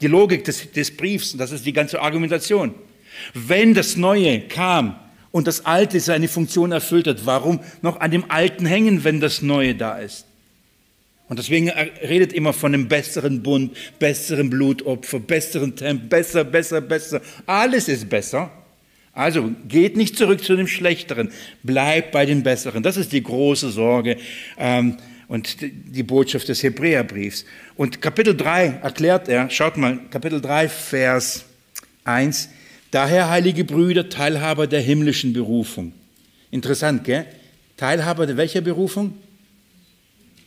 die Logik des, des Briefs und das ist die ganze Argumentation. Wenn das Neue kam und das Alte seine Funktion erfüllt hat, warum noch an dem Alten hängen, wenn das Neue da ist? Und deswegen redet immer von einem besseren Bund, besseren Blutopfer, besseren Tempel, besser, besser, besser. Alles ist besser. Also geht nicht zurück zu dem Schlechteren, bleibt bei den Besseren. Das ist die große Sorge ähm, und die Botschaft des Hebräerbriefs. Und Kapitel 3 erklärt er, schaut mal, Kapitel 3, Vers 1, daher, heilige Brüder, Teilhaber der himmlischen Berufung. Interessant, gell? Teilhaber der welcher Berufung?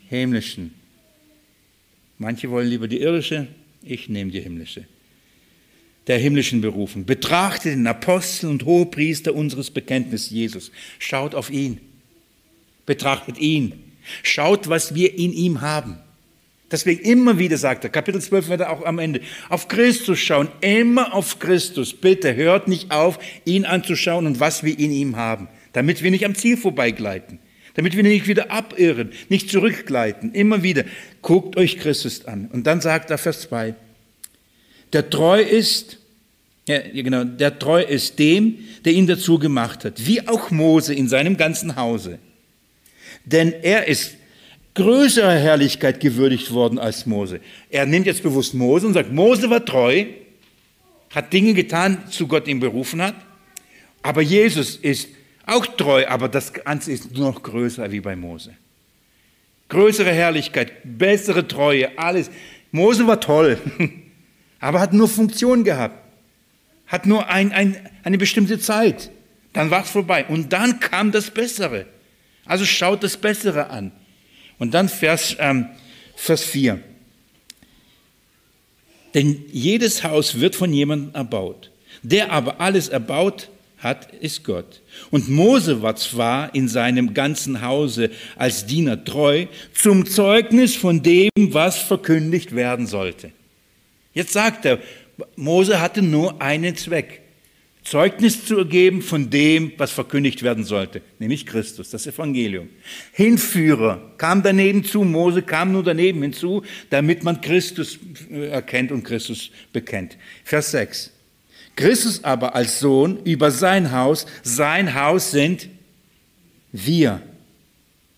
Himmlischen. Manche wollen lieber die irdische, ich nehme die himmlische der himmlischen Berufung. Betrachtet den Apostel und Hohepriester unseres Bekenntnisses Jesus. Schaut auf ihn. Betrachtet ihn. Schaut, was wir in ihm haben. Deswegen immer wieder sagt er, Kapitel 12 wird er auch am Ende, auf Christus schauen, immer auf Christus. Bitte hört nicht auf, ihn anzuschauen und was wir in ihm haben, damit wir nicht am Ziel vorbeigleiten, damit wir nicht wieder abirren, nicht zurückgleiten. Immer wieder, guckt euch Christus an. Und dann sagt er Vers 2, der treu ist, ja, genau, der treu ist dem, der ihn dazu gemacht hat, wie auch Mose in seinem ganzen Hause. Denn er ist größerer Herrlichkeit gewürdigt worden als Mose. Er nimmt jetzt bewusst Mose und sagt, Mose war treu, hat Dinge getan, zu Gott ihn berufen hat, aber Jesus ist auch treu, aber das Ganze ist nur noch größer wie bei Mose. Größere Herrlichkeit, bessere Treue, alles. Mose war toll, aber hat nur Funktion gehabt, hat nur ein, ein, eine bestimmte Zeit. Dann war es vorbei und dann kam das Bessere. Also schaut das Bessere an. Und dann Vers, ähm, Vers 4. Denn jedes Haus wird von jemandem erbaut. Der aber alles erbaut hat, ist Gott. Und Mose war zwar in seinem ganzen Hause als Diener treu, zum Zeugnis von dem, was verkündigt werden sollte. Jetzt sagt er, Mose hatte nur einen Zweck. Zeugnis zu geben von dem, was verkündigt werden sollte, nämlich Christus, das Evangelium. Hinführer kam daneben zu, Mose kam nur daneben hinzu, damit man Christus äh, erkennt und Christus bekennt. Vers 6. Christus aber als Sohn über sein Haus, sein Haus sind wir.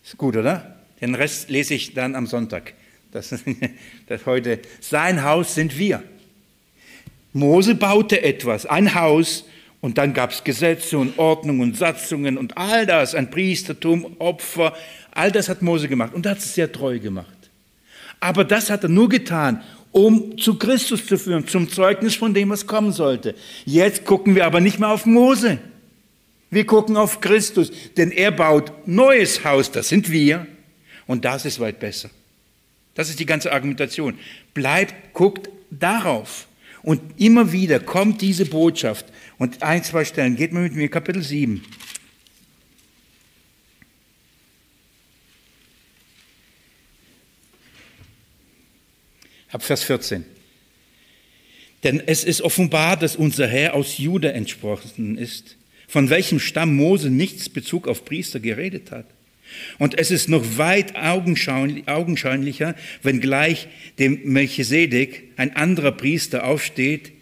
Ist gut, oder? Den Rest lese ich dann am Sonntag. Das, das heute. Sein Haus sind wir. Mose baute etwas, ein Haus, und dann gab es Gesetze und Ordnungen und Satzungen und all das, ein Priestertum, Opfer, all das hat Mose gemacht und hat es sehr treu gemacht. Aber das hat er nur getan, um zu Christus zu führen, zum Zeugnis von dem, was kommen sollte. Jetzt gucken wir aber nicht mehr auf Mose. Wir gucken auf Christus, denn er baut neues Haus, das sind wir, und das ist weit besser. Das ist die ganze Argumentation. Bleibt, guckt darauf. Und immer wieder kommt diese Botschaft, und ein, zwei Stellen. Geht mal mit mir, Kapitel 7. Ab Vers 14. Denn es ist offenbar, dass unser Herr aus Juda entsprochen ist, von welchem Stamm Mose nichts Bezug auf Priester geredet hat. Und es ist noch weit augenscheinlicher, wenn gleich dem Melchisedek ein anderer Priester aufsteht,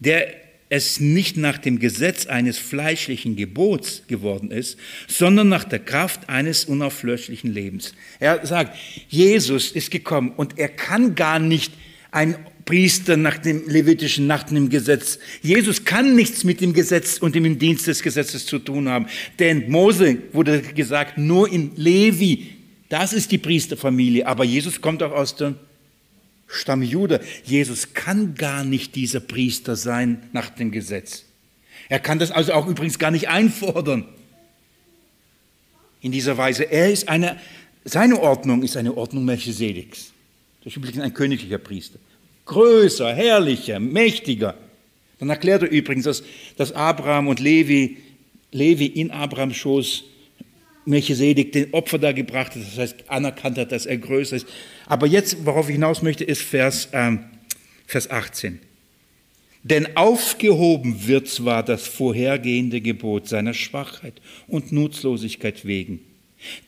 der es nicht nach dem Gesetz eines fleischlichen Gebots geworden ist, sondern nach der Kraft eines unauflöslichen Lebens. Er sagt, Jesus ist gekommen und er kann gar nicht ein Priester nach dem levitischen, nach dem Gesetz. Jesus kann nichts mit dem Gesetz und dem Dienst des Gesetzes zu tun haben. Denn Mose wurde gesagt, nur in Levi, das ist die Priesterfamilie. Aber Jesus kommt auch aus der Stamm Jude. Jesus kann gar nicht dieser Priester sein nach dem Gesetz. Er kann das also auch übrigens gar nicht einfordern. In dieser Weise. Er ist eine, seine Ordnung ist eine Ordnung Melchisedeks. Das ist übrigens ein königlicher Priester. Größer, herrlicher, mächtiger. Dann erklärt er übrigens, dass, dass Abraham und Levi, Levi in Abrahams Schoß Melchisedek den Opfer da gebracht hat, das heißt anerkannt hat, dass er größer ist. Aber jetzt, worauf ich hinaus möchte, ist Vers, ähm, Vers 18. Denn aufgehoben wird zwar das vorhergehende Gebot seiner Schwachheit und Nutzlosigkeit wegen,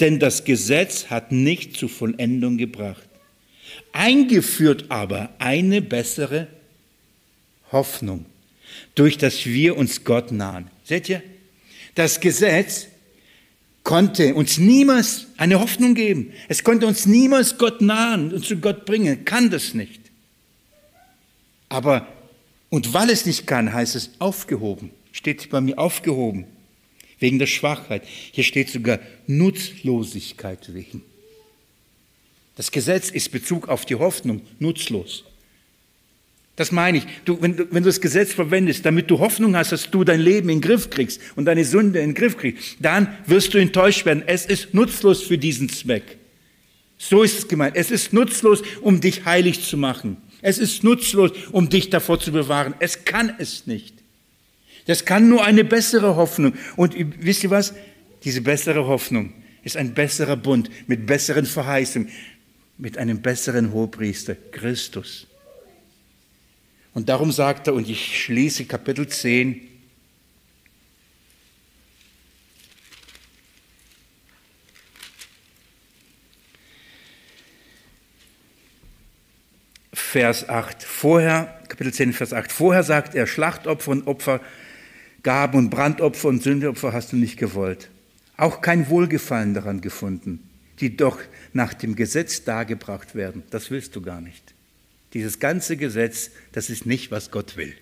denn das Gesetz hat nicht zur Vollendung gebracht, eingeführt aber eine bessere Hoffnung, durch das wir uns Gott nahen. Seht ihr? Das Gesetz konnte uns niemals eine Hoffnung geben. Es konnte uns niemals Gott nahen und zu Gott bringen. Kann das nicht. Aber, und weil es nicht kann, heißt es aufgehoben. Steht bei mir aufgehoben. Wegen der Schwachheit. Hier steht sogar Nutzlosigkeit wegen. Das Gesetz ist Bezug auf die Hoffnung nutzlos. Das meine ich. Du, wenn, du, wenn du das Gesetz verwendest, damit du Hoffnung hast, dass du dein Leben in den Griff kriegst und deine Sünde in den Griff kriegst, dann wirst du enttäuscht werden. Es ist nutzlos für diesen Zweck. So ist es gemeint. Es ist nutzlos, um dich heilig zu machen. Es ist nutzlos, um dich davor zu bewahren. Es kann es nicht. Das kann nur eine bessere Hoffnung. Und wisst ihr was? Diese bessere Hoffnung ist ein besserer Bund mit besseren Verheißungen. Mit einem besseren Hohepriester, Christus. Und darum sagt er, und ich schließe Kapitel 10, Vers 8. Vorher, Kapitel 10, Vers 8. Vorher sagt er, Schlachtopfer und Opfer, Gaben und Brandopfer und Sündeopfer hast du nicht gewollt. Auch kein Wohlgefallen daran gefunden, die doch nach dem Gesetz dargebracht werden. Das willst du gar nicht. Dieses ganze Gesetz, das ist nicht, was Gott will.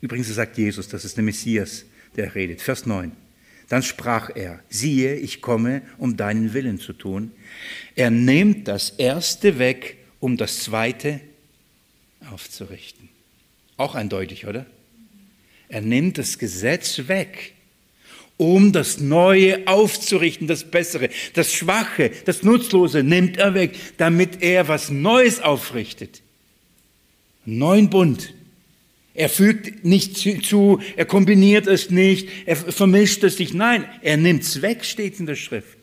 Übrigens sagt Jesus, das ist der Messias, der redet. Vers 9. Dann sprach er, siehe, ich komme, um deinen Willen zu tun. Er nimmt das Erste weg um das Zweite aufzurichten. Auch eindeutig, oder? Er nimmt das Gesetz weg, um das Neue aufzurichten, das Bessere. Das Schwache, das Nutzlose nimmt er weg, damit er was Neues aufrichtet. Neuen Bund. Er fügt nicht zu, er kombiniert es nicht, er vermischt es nicht. Nein, er nimmt es weg, steht in der Schrift.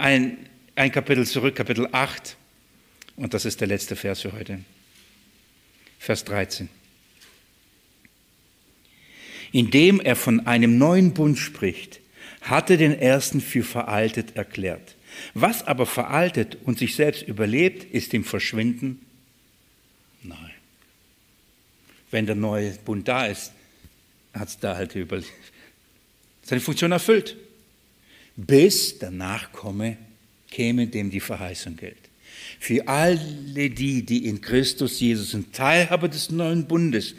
ein, ein Kapitel zurück, Kapitel 8. Und das ist der letzte Vers für heute. Vers 13. Indem er von einem neuen Bund spricht, hatte den ersten für veraltet erklärt. Was aber veraltet und sich selbst überlebt, ist dem Verschwinden? Nein. Wenn der neue Bund da ist, hat es da halt über seine Funktion erfüllt bis der Nachkomme käme, dem die Verheißung gilt. Für alle die, die in Christus Jesus sind, Teilhaber des neuen Bundes,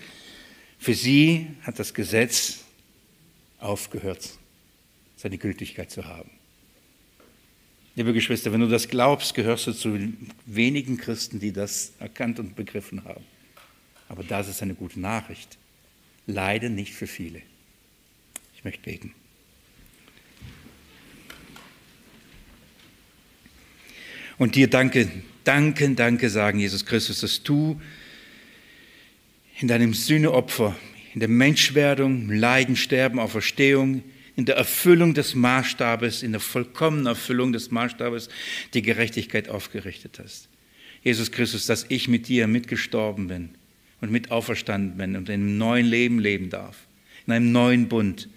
für sie hat das Gesetz aufgehört, seine Gültigkeit zu haben. Liebe Geschwister, wenn du das glaubst, gehörst du zu wenigen Christen, die das erkannt und begriffen haben. Aber das ist eine gute Nachricht. Leider nicht für viele. Ich möchte beten. und dir danke, danke, danke sagen, Jesus Christus, dass du in deinem Sühneopfer, in der Menschwerdung, Leiden, Sterben, Auferstehung, in der Erfüllung des Maßstabes, in der vollkommenen Erfüllung des Maßstabes die Gerechtigkeit aufgerichtet hast. Jesus Christus, dass ich mit dir mitgestorben bin und mit auferstanden bin und in einem neuen Leben leben darf, in einem neuen Bund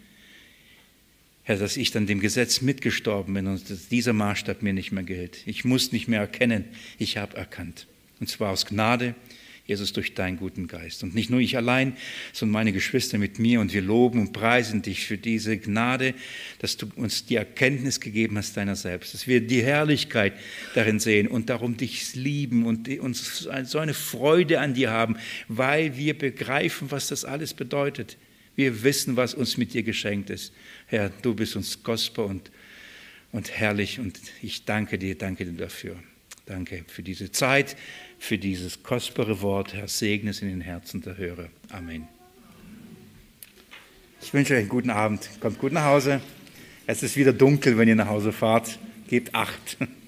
Herr, dass ich dann dem Gesetz mitgestorben bin und dass dieser Maßstab mir nicht mehr gilt. Ich muss nicht mehr erkennen, ich habe erkannt. Und zwar aus Gnade, Jesus, durch deinen guten Geist. Und nicht nur ich allein, sondern meine Geschwister mit mir. Und wir loben und preisen dich für diese Gnade, dass du uns die Erkenntnis gegeben hast deiner selbst, dass wir die Herrlichkeit darin sehen und darum dich lieben und uns so eine Freude an dir haben, weil wir begreifen, was das alles bedeutet. Wir wissen, was uns mit dir geschenkt ist. Herr, du bist uns kostbar und, und herrlich und ich danke dir, danke dir dafür. Danke für diese Zeit, für dieses kostbare Wort. Herr, segne es in den Herzen der Hörer. Amen. Ich wünsche euch einen guten Abend. Kommt gut nach Hause. Es ist wieder dunkel, wenn ihr nach Hause fahrt. Gebt acht.